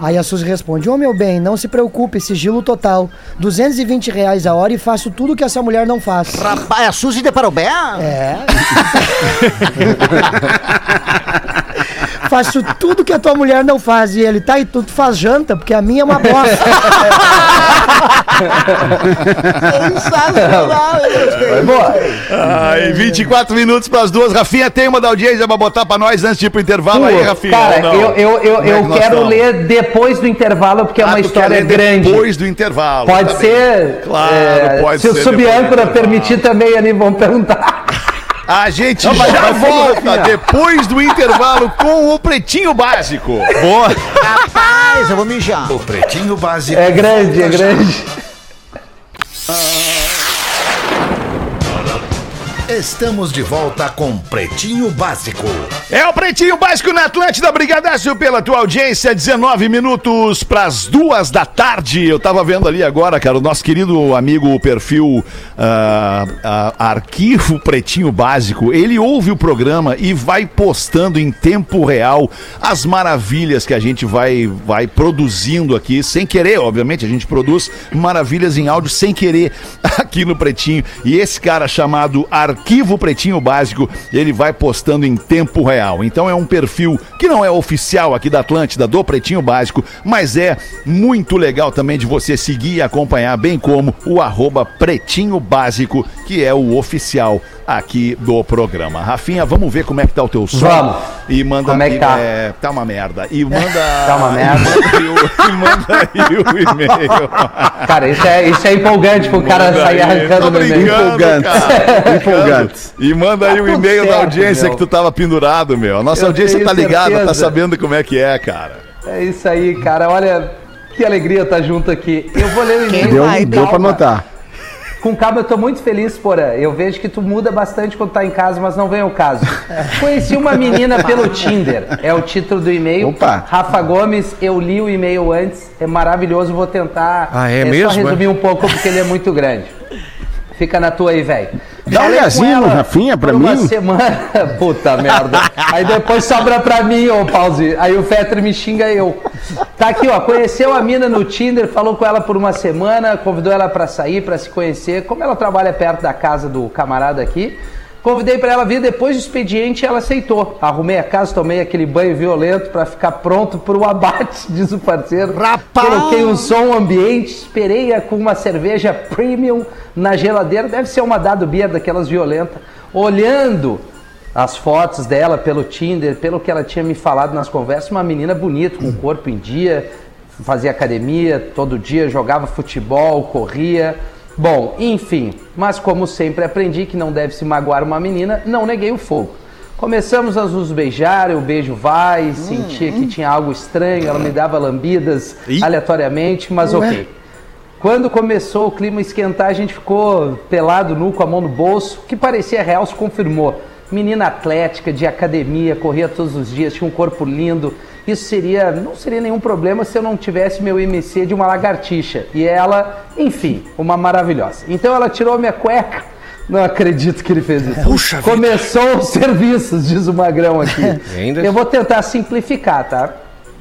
Aí a Suzy responde: Ô meu bem, não se preocupe, sigilo total. 220 reais a hora e faço tudo que essa mulher não faz. Rapaz, a Suzy de Parobé? É. (laughs) Faço tudo que a tua mulher não faz. E ele, tá, e tu, tu faz janta, porque a minha é uma bosta. (laughs) Sensacional, gostei. Boa. Ai, 24 minutos pras duas. Rafinha, tem uma da audiência pra botar pra nós antes de ir pro intervalo aí, Rafinha? Cara, eu, eu, eu, é eu quero estamos? ler depois do intervalo, porque é Ah, uma tu quer história ler grande. Depois do intervalo. Pode Tá bem. ser. Claro, é, pode se ser o depois subâncora permitir também ali, vão perguntar. (laughs) A gente Não, já vai, volta depois do intervalo com o Pretinho Básico. Boa. Rapaz, eu vou mijar. O Pretinho Básico. É grande, é grande. Uh... (laughs) Estamos de volta com Pretinho Básico. É o Pretinho Básico na Atlântida. Brigadaço pela tua audiência. 19 minutos pras duas da tarde. Eu tava vendo ali agora, cara, o nosso querido amigo, o perfil ah, ah, Arquivo Pretinho Básico. Ele ouve o programa e vai postando em tempo real as maravilhas que a gente vai, vai produzindo aqui, sem querer, obviamente. A gente produz maravilhas em áudio sem querer (laughs) aqui no Pretinho. E esse cara chamado Arquivo Pretinho Básico, ele vai postando em tempo real. Então é um perfil que não é oficial aqui da Atlântida, do Pretinho Básico, mas é muito legal também de você seguir e acompanhar, bem como o arroba Pretinho Básico, que é o oficial aqui do programa. Rafinha, vamos ver como é que tá o teu som. Vamos. E manda Como é que tá? é, tá uma merda. E manda. (laughs) Tá uma merda. (laughs) E manda aí o, o e-mail. (laughs) Cara, isso é, isso é empolgante pro cara sair arrancando tô no e-mail. brincando, Empolgantes. cara. Empolgantes. E manda aí Tá o e-mail da audiência meu. que tu tava pendurado, meu. A nossa Eu audiência tá ligada, tá certeza. sabendo como é que é, cara. É isso aí, cara. Olha, que alegria estar junto aqui. Eu vou ler o e-mail. Deu, deu pra calma. notar. Com calma, eu tô muito feliz, Porã. Eu vejo que tu muda bastante quando tá em casa, mas não vem ao caso. (laughs) Conheci uma menina pelo Tinder. É o título do e-mail. Opa. Rafa Gomes, eu li o e-mail antes. É maravilhoso, vou tentar Ah, é só mesmo, resumir um pouco porque ele é muito grande. Fica na tua aí, velho. Dá um com olhazinho no Rafinha pra por uma mim. semana. (laughs) Puta merda. Aí depois sobra pra mim, ô Pause. Aí o Fetter me xinga eu. Tá aqui, ó. Conheceu a mina no Tinder, falou com ela por uma semana, convidou ela pra sair, pra se conhecer. Como ela trabalha perto da casa do camarada aqui, convidei pra ela vir depois do expediente e ela aceitou. Arrumei a casa, tomei aquele banho violento pra ficar pronto pro abate, (laughs) diz o parceiro. Rapaz! Coloquei um som ambiente, esperei-a com uma cerveja premium na geladeira, deve ser uma dado beer daquelas violentas, olhando as fotos dela pelo Tinder, pelo que ela tinha me falado nas conversas, uma menina bonita, com o corpo em dia, fazia academia todo dia, jogava futebol, corria. Bom, enfim, mas como sempre aprendi que não deve se magoar uma menina, não neguei o fogo. Começamos a nos beijar, o beijo vai, sentia que tinha algo estranho, ela me dava lambidas aleatoriamente, mas ok. Quando começou o clima a esquentar, a gente ficou pelado, nu, com a mão no bolso. O que parecia real se confirmou. Menina atlética, de academia, corria todos os dias, tinha um corpo lindo. Isso seria, não seria nenhum problema se eu não tivesse meu MC de uma lagartixa. E ela, enfim, uma maravilhosa. Então ela tirou minha cueca. Não acredito que ele fez isso. Puxa vida. Começou os serviços, diz o Magrão aqui. (laughs) Eu vou tentar simplificar, tá?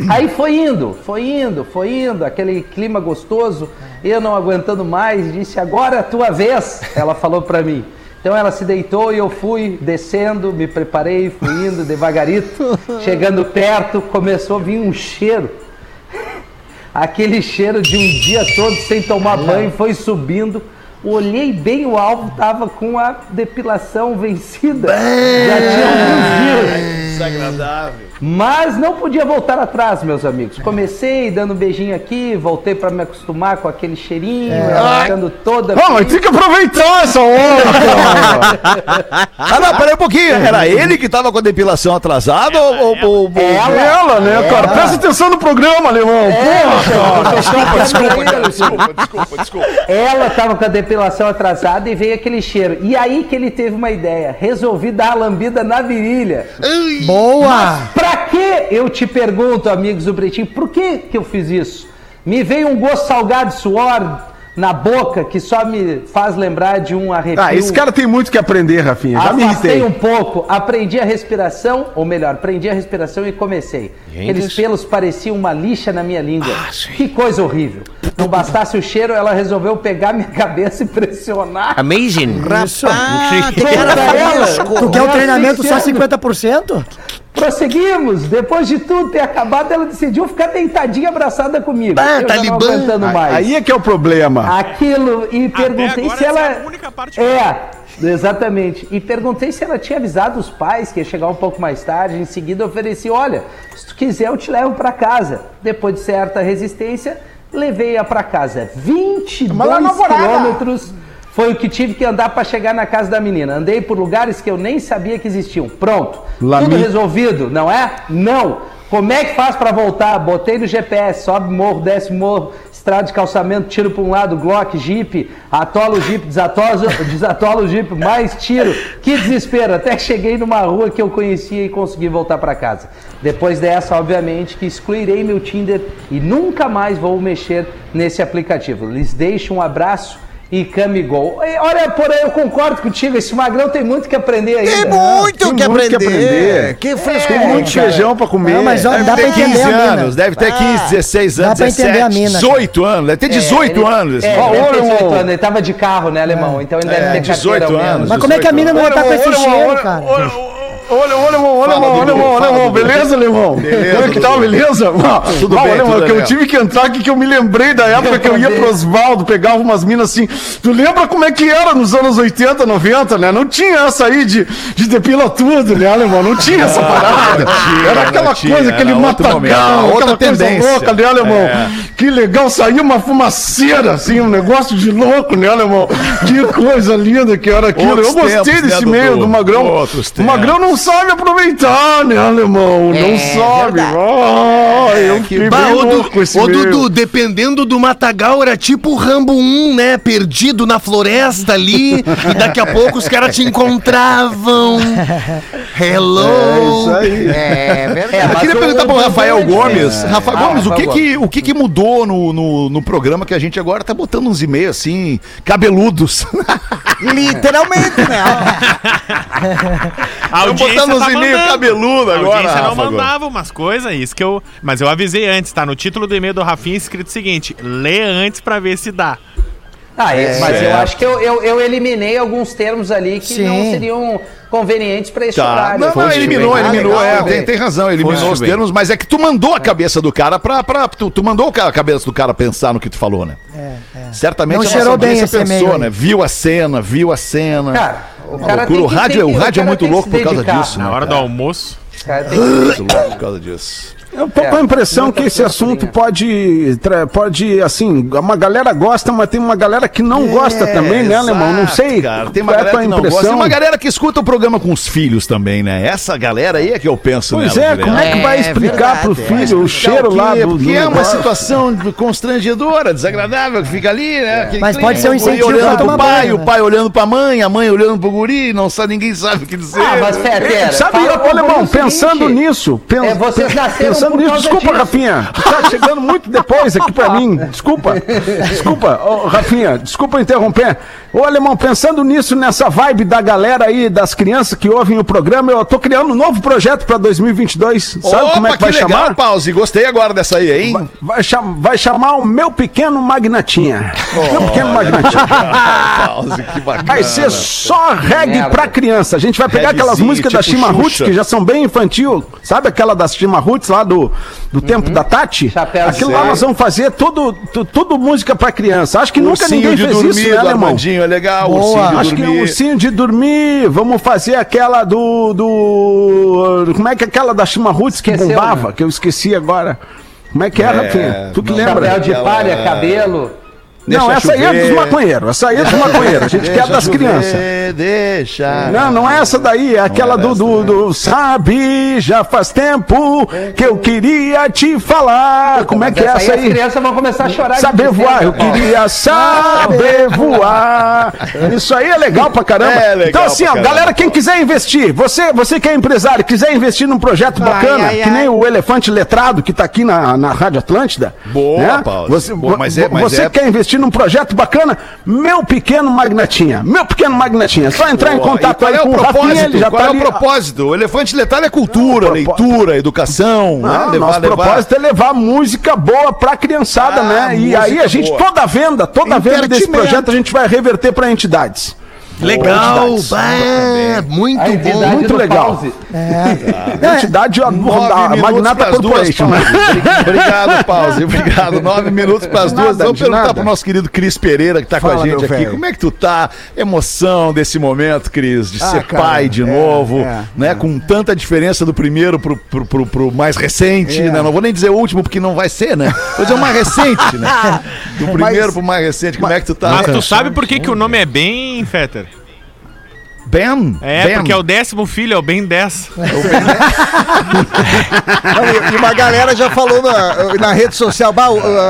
Aí foi indo, foi indo, foi indo, aquele clima gostoso. Eu não aguentando mais, disse: Agora é a tua vez. Ela falou pra mim. Então ela se deitou e eu fui descendo, me preparei, fui indo devagarito. (laughs) Chegando perto, começou a vir um cheiro. Aquele cheiro de um dia todo sem tomar banho, foi subindo. Olhei bem o alvo, tava com a depilação vencida. Já tinha alguns dias. Desagradável. Mas não podia voltar atrás, meus amigos. Comecei dando um beijinho aqui, voltei pra me acostumar com aquele cheirinho, ela ficando toda. Pô, mas tem que aproveitar essa honra, (laughs) Ah, não, peraí um pouquinho. Era ele que tava com a depilação atrasada ou, ou, ou- ou- Ela, né, cara? Presta atenção no programa, alemão. Porra, Desculpa, desculpa, desculpa, desculpa, desculpa. Ela tava com a depilação atrasada e veio aquele cheiro. E aí que ele teve uma ideia. Resolvi dar a lambida na virilha. Boa! Pra que eu te pergunto, amigos do Pretinho, por que que eu fiz isso? Me veio um gosto salgado de suor na boca que só me faz lembrar de um arrepio. Ah, esse cara tem muito que aprender, Rafinha. Já me Afastei irritei. um pouco, aprendi a respiração, ou melhor, prendi a respiração e comecei. Aqueles pelos pareciam uma lixa na minha língua. que coisa horrível. Não bastasse o cheiro, ela resolveu pegar minha (laughs) cabeça e pressionar. Amazing. Ah, fresco. Tu quer o Ela treinamento só assistendo. 50%? Prosseguimos. Depois de tudo ter acabado, ela decidiu ficar deitadinha abraçada comigo. Bah, Eu já Talibã. não aguentando mais. Aí é que é o problema. Aquilo e perguntei agora se essa ela. é a única parte É, exatamente. E perguntei se ela tinha avisado os pais que ia chegar um pouco mais tarde. Em seguida, ofereci: olha, se tu quiser, eu te levo pra casa. Depois de certa resistência, levei-a pra casa. 22 Mas ela é namorada. quilômetros foi o que tive que andar pra chegar na casa da menina. Andei por lugares que eu nem sabia que existiam. Pronto. Lami- Tudo resolvido, não é? Não. Como é que faz pra voltar? Botei no GPS, sobe morro, desce morro, estrada de calçamento, tiro pra um lado, Glock, Jeep, atola o Jeep, desatola, (laughs) desatola o Jeep, mais tiro. Que desespero. Até que cheguei numa rua que eu conhecia e consegui voltar pra casa. Depois dessa, obviamente, que excluirei meu Tinder e nunca mais vou mexer nesse aplicativo. Lhes deixo um abraço e camigol. E Olha, porém, eu concordo contigo, esse magrão tem muito que aprender ainda. Tem muito Tem que muito que aprender. aprender. Que fresco. Tem muito feijão pra comer. Não, mas ó, Deve dá pra ter entender 15 a mina. anos, deve ter 15, 16 Dá anos, pra entender a 17, mina, 18 anos, deve ter 18 ele- anos. esse É, deve ter Ô, 18 alemão. anos, ele tava de carro, né, alemão? Então ele deve É, ter 18 carteira ao menos. anos. Mas como é que a mina não vai estar com esse cheiro, cara? Olha, olha, olha, irmão, olha, irmão, olha, irmão, olha, irmão, beleza, irmão? Beleza, Como é que tá, Dudu. beleza? Tudo Ah, bem, olha, tudo que eu tive que entrar aqui que eu me lembrei da época que eu ia pro Osvaldo, pegava umas minas assim. Tu lembra como é que era nos anos 80, 90, né? Não tinha essa aí de, de depila tudo, né, alemão? Não tinha essa parada. tinha, Era aquela tinha, coisa, aquele matagão, outra aquela coisa tendência. louca, né, alemão? É. Que legal, saiu uma fumaceira, assim, um negócio de louco, né, alemão? Que coisa linda que era aquilo. Outros eu gostei tempos, desse né, meio Dudu? do Magrão. O. Magrão não sabe aproveitar, né, alemão? Não sabe. Ah, eu fiquei Bah, bem louco esse ô. Dudu, dependendo do Matagal, era tipo o Rambo 1, né? Perdido na floresta ali, e daqui a pouco os caras te encontravam. Hello! É isso aí. É verdade. Eu queria perguntar pro Rafael é Gomes. diferente. Rafa Ah, Gomes, o que Rafael que, o que que mudou no, no, no programa que a gente agora tá botando uns e-mails assim, cabeludos? Literalmente, né? A audiência uns tá e-mail mandando. cabeludo A agora, audiência não Rafa, agora. mandava umas coisas, isso que eu... Mas eu avisei antes, tá? No título do e-mail do Rafinha escrito o seguinte, lê antes pra ver se dá. Ah, é, mas eu acho que eu, eu, eu eliminei alguns termos ali que Sim. não seriam convenientes para esse Tá. horário. Não, não, eliminou, bem. Ah, eliminou. legal, é, tem, tem razão, eliminou Foste os bem. termos, mas é que tu mandou a cabeça do cara pra. pra tu, tu mandou a cabeça do cara pensar no que tu falou, né? É, é. Certamente Não a nossa bem audiência esse e-mail pensou, né? Viu a cena, viu a cena. Cara, o cara O rádio, que- o rádio é cara muito que (laughs) louco por causa disso, né? Na hora do almoço. Cara tem que- Muito louco por causa disso. Eu tô com a É, impressão que esse coisa assunto linha. pode, pode, assim, uma galera gosta, mas tem uma galera que não gosta também, né, alemão? Não sei. Cara, tem uma qual é a galera tua que não gosta. impressão. Tem uma galera que escuta o programa com os filhos também, né? Essa galera aí é que eu penso Pois nela é, como é que vai É, explicar pro verdade, filho o cheiro lá do, do Porque é uma situação constrangedora, desagradável, que fica ali, né? Aquele Mas pode ser um incentivo olhando pra pro pai, banho, o né? pai olhando pra mãe, a mãe olhando pro guri, não sabe, ninguém sabe o que dizer. Ah, mas Fé, pera, Sabe, pro alemão, pensando nisso, pen- É, vocês nasceram pensando nisso. Desculpa, disso. Rafinha. Tu tá chegando muito depois aqui pra mim. Desculpa. Desculpa, Ô, Rafinha. Desculpa interromper. Ô, Alemão, pensando nisso, nessa vibe da galera aí, das crianças que ouvem o programa, eu tô criando um novo projeto pra 2022. Sabe como é que vai legal, chamar? Pause. Gostei agora dessa aí, hein? Vai, cham- vai chamar o Meu Pequeno Magnatinha. Meu Pequeno Magnatinha. (laughs) Pause, que bacana. Vai ser só reggae Merda. pra criança. A gente vai pegar aquelas músicas da tipo Shima Roots, Xuxa. que já são bem infantil. Sabe aquela das Shima Roots lá do, do tempo da Tati? Chapéu Aquilo lá nós vamos fazer tudo, tu- tudo música pra criança. Acho que nunca ninguém fez dormir isso, né, alemão? Armandinho, é legal. Boa. Ursinho de Acho que é um dormir. ursinho de dormir. Vamos fazer aquela do. do como é que é aquela da Shima Roots que bombava? né? Que eu esqueci agora. Como é que é, É, Rafinha? Tu que lembra? Chapéu de palha, cabelo. Não, Deixa essa aí é dos maconheiros. Essa aí é dos (laughs) maconheiros. A gente quer das chover, crianças. Deixa. Não, não é essa daí, é aquela é do, do, do Sabe, já faz tempo que eu queria te falar. Como é que é Essa aí as crianças vão começar a chorar. Saber voar, eu queria saber voar. Isso aí é legal pra caramba. É legal então, assim, ó, caramba. galera, quem quiser investir, você, você que é empresário, quiser investir num projeto bacana, ai, que nem o Elefante Letrado, que tá aqui na, na Rádio Atlântida. Boa, né? Paulo. Você, Boa, mas é- mas você é- quer investir num projeto bacana, meu pequeno magnatinha, meu pequeno magnatinha, só entrar em contato aí é o com o Rafinha, propósito? ele já qual tá é ali. o propósito? O elefante letal é cultura, Não, leitura, educação. né? Não, nosso propósito é levar música boa pra criançada, Ah, né? E aí a gente, boa. toda a venda, toda a venda desse projeto a gente vai reverter pra entidades. Legal, bah, muito A bom. muito legal. pause. Entidade a, Nove a Magnata duas, Corporation. Pause. (laughs) Obrigado, Pause. Obrigado. Nove minutos para as duas. Vamos perguntar nada. pro nosso querido Cris Pereira, que tá com Fala, a gente aqui. velho. Como é que tu tá? Emoção desse momento, Cris, de Ah, ser cara, pai de é, novo, é, né? Com tanta diferença do primeiro pro, pro, pro, pro mais recente, É. né? Não vou nem dizer o último, porque não vai ser, né? Vou dizer o mais recente, né? (laughs) Do primeiro Mas- pro mais recente. Como é que tu tá? Mas tu sabe por que, que o nome é bem, Fetter? Ben? É, ben. porque é o décimo filho, é o bem 10. (laughs) Não, e, e uma galera já falou na, na rede social, bah, o- a,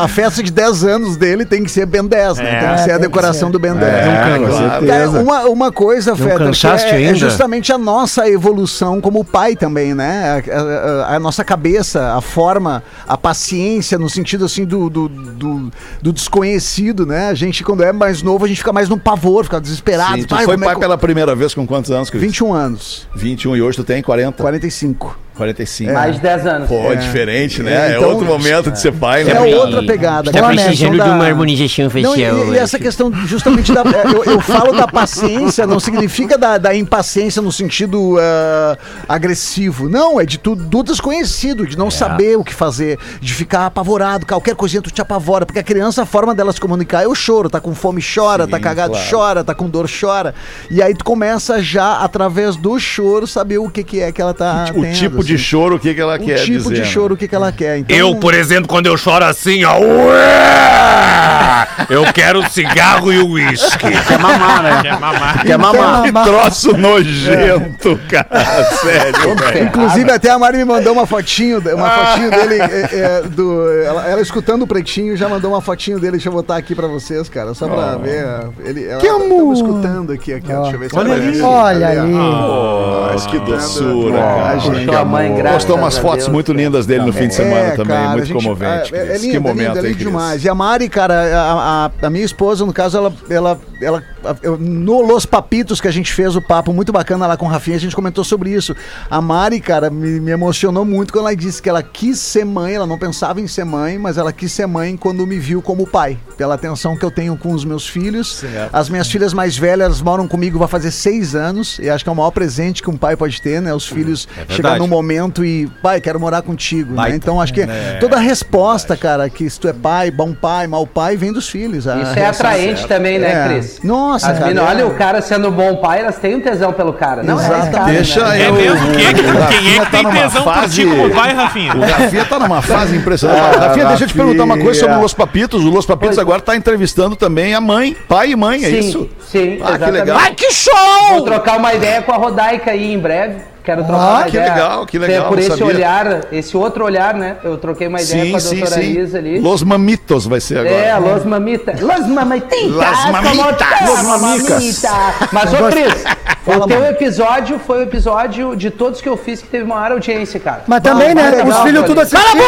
a- a festa de 10 anos dele tem que ser Ben 10, né? É. Tem que ser a que decoração ser. do Ben 10. É, claro. Cara, uma, uma coisa, Feta, que cansaste é, é justamente a nossa evolução como pai também, né? A, a- a nossa cabeça, a forma, a paciência, no sentido assim do, do, do- do desconhecido, né? A gente, quando é mais novo, a gente fica mais no pavor, fica desesperado. Sim, tu Ai, foi como é pai pela primeira vez com quantos anos, Cris? 21 anos, 21 e hoje tu tem 40? 45. 45. Mais de 10 anos. Pô, é diferente, né? É, então- outro momento de ser pai, né? É outra pegada. Tá precisando questão de uma harmonização Não, facial, e, e essa questão justamente da. é, eu, eu falo da paciência, não significa da, da impaciência no sentido ah, agressivo. Não, é de tudo do desconhecido, de não saber o que fazer, de ficar apavorado, qualquer coisinha tu te apavora, porque a criança, a forma dela se comunicar é o choro, tá com fome, chora, tá cagado, claro. chora, tá com dor, chora. E aí tu começa já, através do choro, saber o que, que é que ela tá. O tendo, tipo de assim. choro, o que, que ela O quer tipo dizer. de né? choro, o que, que ela quer. Então, Eu, por exemplo, quando eu choro assim, ó. ué, Eu quero cigarro e uísque. Quer mamar, né? Quer mamar. Quer mamar. Que troço nojento, cara. Sério, velho. Inclusive, até a Mari me mandou uma fotinho, uma fotinho dele, é, é, do, ela, ela escutando o pretinho, já mandou uma fotinho dele, deixa eu botar aqui pra vocês, cara, só pra ver. Ele, ela, Que tamo amor! escutando aqui, aqui ó, deixa eu ver se Olha ali. Olha ali. Oh, que doçura, cara. A mãe, graças Postou umas fotos Deus, muito lindas dele no fim de semana É, também, cara, muito gente- comovente. É, é, é lindo, que é momento, lindo, é lindo demais. E a Mari, cara, a, a- a minha esposa, no caso, ela, ela, ela, eu- no Los Papitos que a gente fez o papo muito bacana lá com o Rafinha, a gente comentou sobre isso. A Mari, cara, me, me emocionou muito quando ela disse que ela quis ser mãe, ela não pensava em ser mãe, mas ela quis ser mãe quando me viu como pai, pela atenção que eu tenho com os meus filhos. As minhas filhas mais velhas elas moram comigo, vai fazer seis anos, e acho que é o maior presente que um pai pode ter, né? Os filhos chegar num momento e, pai, quero morar contigo, né? Então acho que toda a resposta, cara, que se tu é pai, bom pai, mau pai, vem dos filhos. A Isso é reação- atraente também, né, É. Cris? Nossa, As cara, meninas, é. olha o cara sendo um bom pai, elas têm um tesão pelo cara. Não é esse Exatamente. cara, Deixa né? É eu- mesmo? Quem é que, quem é Rafinha que tem tá tesão por fase- ti como pai, Rafinha? O Rafinha tá numa fase impressionante. Ah, Rafinha, deixa eu te perguntar uma coisa sobre o Rafinha. Los Papitos. O Los Papitos Pois. agora tá entrevistando também a mãe, pai e mãe, é Sim, isso? sim, Ah, que exatamente. legal. Ai, que show! Vou trocar uma ideia com a Rodaica aí em breve. Quero trocar Ah, uma que ideia. legal, que legal, É, Por esse sabia. olhar, esse outro olhar, né? Eu troquei uma ideia com a doutora Isa ali. Los Mamitos vai ser agora. É, Los Mamitas. Los Mamitas. Las como Mamitas. Los mamita. Mas, ô Cris, o teu episódio foi o episódio de todos que eu fiz que teve maior audiência, cara. Mas também, né? legal, (laughs) Os filhos cara. tudo assistindo.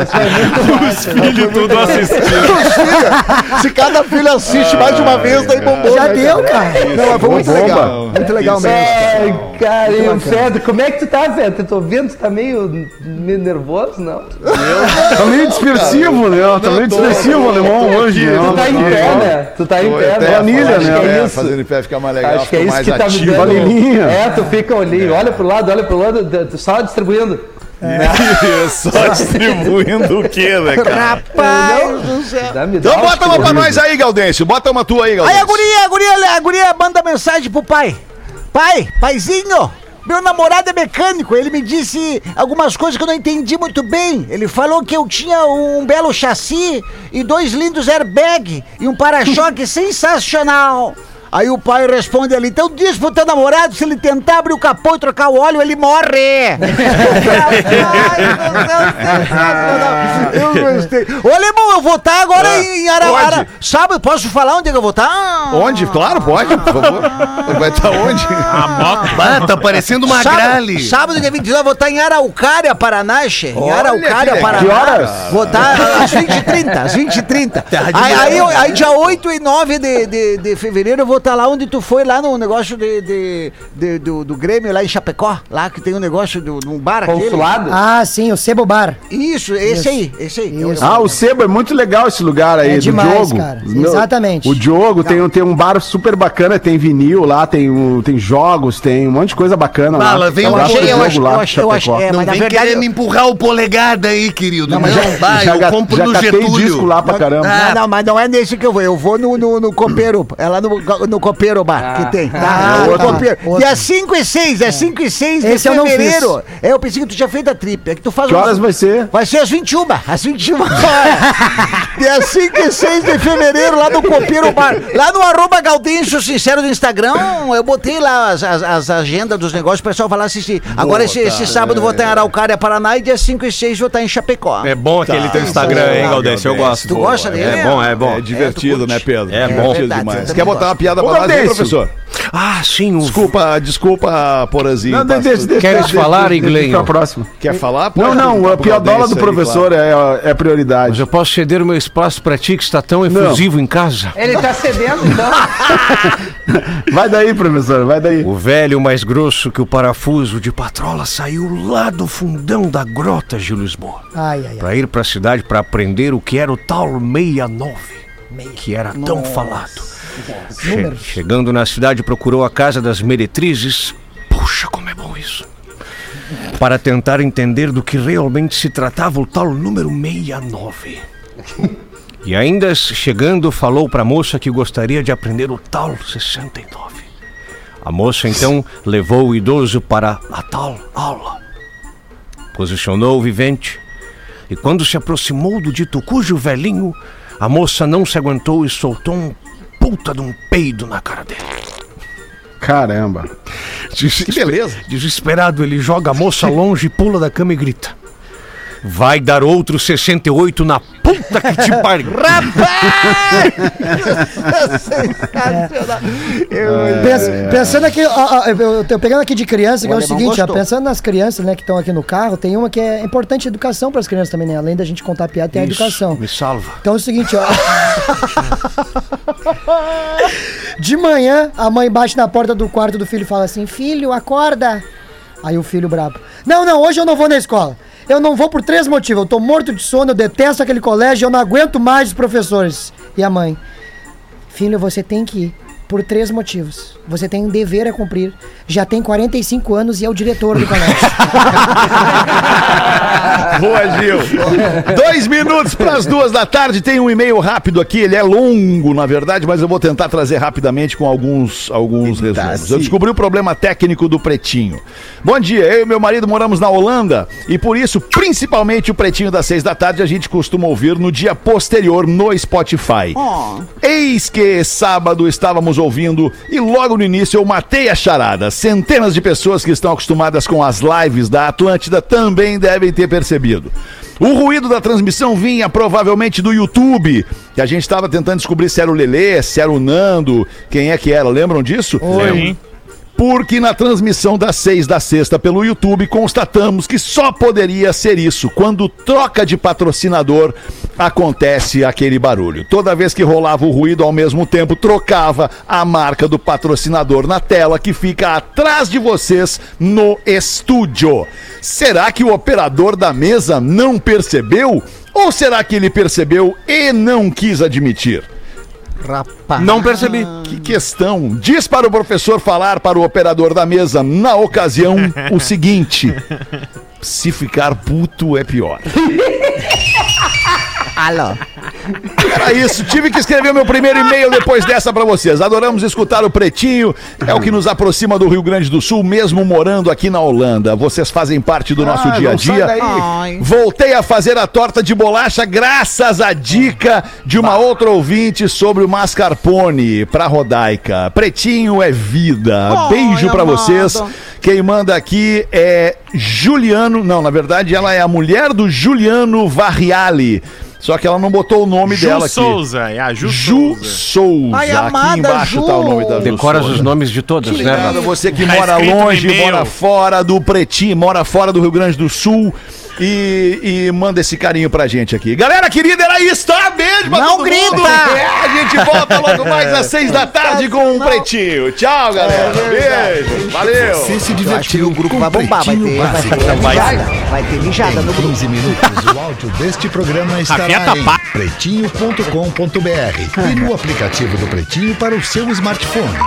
Essa foi muito massa. Filho tudo assistindo. Se cada filho assiste mais de uma vez, daí bombou. Já né, deu, cara. Não, mas foi muito Bomba. legal. Muito legal mesmo. É, cara, e o Fedro, como é que tu tá, Fedro? Eu tô vendo, tu tá meio, meio nervoso, não? Tá meio dispersivo, né? Tá meio dispersivo alemão hoje, né? Tu tá em pé, né? Tu tá em pé, né? Vanilha, Acho né? que é É, isso. fazendo em pé ficar mais legal, Acho que é isso mais que tá me ativo. dando. Vanilinha. É, tu fica ali, olha pro lado, olha pro lado, só distribuindo. (laughs) Só distribuindo o quê, né, cara? Rapaz do céu. Me Então uma bota uma pra nós aí, Gaudêncio. Bota uma tua aí, Aí Gaudêncio. a guria, a guria, a guria manda mensagem pro pai. Pai, paizinho, meu namorado é mecânico. Ele me disse algumas coisas que eu não entendi muito bem. Ele falou que eu tinha um belo chassi e dois lindos airbag e um para-choque (laughs) sensacional. Aí o pai responde ali, então diz pro teu namorado, se ele tentar abrir o capô e trocar o óleo, ele morre. Rapaz, (laughs) eu gostei. Ô, Alemão, eu vou estar agora Ah, em onde? Sábado, posso falar onde é que eu vou estar? Onde? Claro, pode, por favor. Vai estar onde? Ah, tá parecendo uma grale. Sábado, sábado dia 22, eu vou estar em Araucária, Paraná, che. Em Olha Araucária. Paraná. Que horas? Vou estar às 20h30, às 20h30. Aí, aí, aí dia 8 e 9 de, de, de fevereiro eu vou estar lá onde tu foi, lá no negócio de, de- de- do, do Grêmio, lá em Chapecó. Lá que tem um negócio de um bar aquele. Consulado? Ah, sim, o Sebo Bar. Isso, esse aí, esse aí. Eu- Isso. Ah, o Sebo é muito legal esse lugar aí, É do demais, Diogo. cara. Exatamente. O Diogo tem, um- tem um bar super bacana, tem vinil lá, tem, tem jogos, tem um monte de coisa bacana lá. Fala, vem Um pro eu Diogo acho- lá eu acho- eu acho- Chapecó. é, Não mas na verdade querer eu- me empurrar o polegada aí, querido. Não, já, vai, já, eu compro já no Getúlio. disco lá pra caramba. Ah, Não, não, mas não é nesse que eu vou. Eu vou no, no, no Copeiro. É lá no, no Copeiro Bar que tem. Tá? Ah, no tá. Copeiro. Outro. Dia 5 e 6, é 5 e 6 de Esse eu fevereiro. É, eu pensei que tu tinha feito a trip. É que tu faz Que um- horas vai ser? Vai ser às 21, às 21 horas. (laughs) Dia 5 e 6 de fevereiro, lá no Copeiro Bar. Lá no arroba Gaudêncio Sincero do Instagram, eu botei lá as, as, as agendas dos negócios, o pessoal vai lá assistir. Agora, esse, esse sábado, vou estar em Araucária, Paraná, e dia 5 e 6 vou estar em Chapecó. É bom aquele teu Instagram, hein, Galdêncio? Eu gosto. Tu gosta dele? É bom, é bom. É divertido, né, Pedro? É bom. divertido Verdade, demais. Quer botar uma piada Nós aí, Gaudêncio. professor? Ah, sim, o Desculpa, desculpa, Porazinho. Não, deixa, deixa, Queres deixa, falar, Iglenho? pra próxima. Quer falar? Não, Pode não, perguntar a pro piadola do aí, professor é, é prioridade. Mas eu posso ceder o meu espaço pra ti que está tão efusivo em casa? Ele tá cedendo, então. (laughs) Vai daí, professor, vai daí. O velho mais grosso que o parafuso de patrola saiu lá do fundão da grota de Lisboa. Ai, ai, ai. Pra ir pra cidade pra aprender o que era o tal 69, que era tão falado. Che- chegando na cidade, procurou a casa das meretrizes. Puxa, como é bom isso! Para tentar entender do que realmente se tratava o tal número 69. (laughs) E ainda chegando, falou para a moça que gostaria de aprender o tal 69. A moça então levou o idoso para a tal aula. Posicionou o vivente e quando se aproximou do dito cujo velhinho, a moça não se aguentou e soltou um puta de um peido na cara dele. Caramba. Que beleza. Desesperado, ele joga a moça longe, pula da cama e grita. Vai dar outro 68 na puta que te pariu. (laughs) Pens- Pensando aqui, ó, ó, eu, eu tô pegando aqui de criança, que é o seguinte, ó, pensando nas crianças, né, que estão aqui no carro, tem uma que é importante educação para as crianças também, né? Além da gente contar piada, tem a educação. Me salva. Então é o seguinte, ó. (laughs) De manhã, a mãe bate na porta do quarto do filho e fala assim: Filho, acorda. Aí o filho brabo: Não, não, hoje eu não vou na escola. Eu não vou por três motivos. Eu tô morto de sono, eu detesto aquele colégio, eu não aguento mais os professores. E a mãe: Filho, você tem que ir. Por três motivos. Você tem um dever a cumprir. Já tem 45 anos e é o diretor do colégio. (laughs) Boa, Gil. Dois minutos para as duas da tarde. Tem um e-mail rápido aqui. Ele é longo, na verdade, mas eu vou tentar trazer rapidamente com alguns, alguns resumos. Eu descobri o problema técnico do Pretinho. Bom dia, eu e meu marido moramos na Holanda e por isso, principalmente o Pretinho das seis da tarde, a gente costuma ouvir no dia posterior no Spotify. Eis que sábado estávamos ouvindo e logo no início eu matei a charada. Centenas de pessoas que estão acostumadas com as lives da Atlântida também devem ter percebido. O ruído da transmissão vinha provavelmente do YouTube, que a gente estava tentando descobrir se era o Lelê, se era o Nando, quem é que era, lembram disso? Porque na transmissão das seis da sexta pelo YouTube constatamos que só poderia ser isso. Quando troca de patrocinador, acontece aquele barulho. Toda vez que rolava o ruído ao mesmo tempo, trocava a marca do patrocinador na tela que fica atrás de vocês no estúdio. Será que o operador da mesa não percebeu? Ou será que ele percebeu e não quis admitir? Rapaz. Não percebi. Que questão. Diz para o professor falar para o operador da mesa, na ocasião, o seguinte: (laughs) se ficar puto é pior. (laughs) Alô. Era isso, tive que escrever meu primeiro e-mail depois dessa pra vocês. Adoramos escutar o Pretinho, é o que nos aproxima do Rio Grande do Sul, mesmo morando aqui na Holanda. Vocês fazem parte do nosso Ah, dia a dia. Voltei a fazer a torta de bolacha graças à dica de uma outra ouvinte sobre o mascarpone pra Rodaica. Pretinho é vida. Beijo pra amada. vocês. Quem manda aqui é Juliano. Não, na verdade, ela é a mulher do Juliano Varriali. Só que ela não botou o nome Ju dela aqui. Souza, é a Ju, Ju Souza. Souza. Ai, aqui embaixo Ju. tá o nome da Ju Decora Souza. os nomes de todos, né? Obrigado a Rafa? você que Tá mora longe, mora fora do Pretinho, mora fora do Rio Grande do Sul. E, e manda esse carinho pra gente aqui. Galera querida, era isso, tá? Beijo pra Não todo grita! mundo. É, a gente volta logo mais às seis da tarde com um Pretinho. Tchau, galera. Beijo. Valeu. Você se que divertiu o grupo vai bombar, vai ter, vai ter mijada. Vai ter mijada no grupo. 15 minutos, o áudio deste programa estará em pretinho.com.br e no aplicativo do Pretinho para o seu smartphone.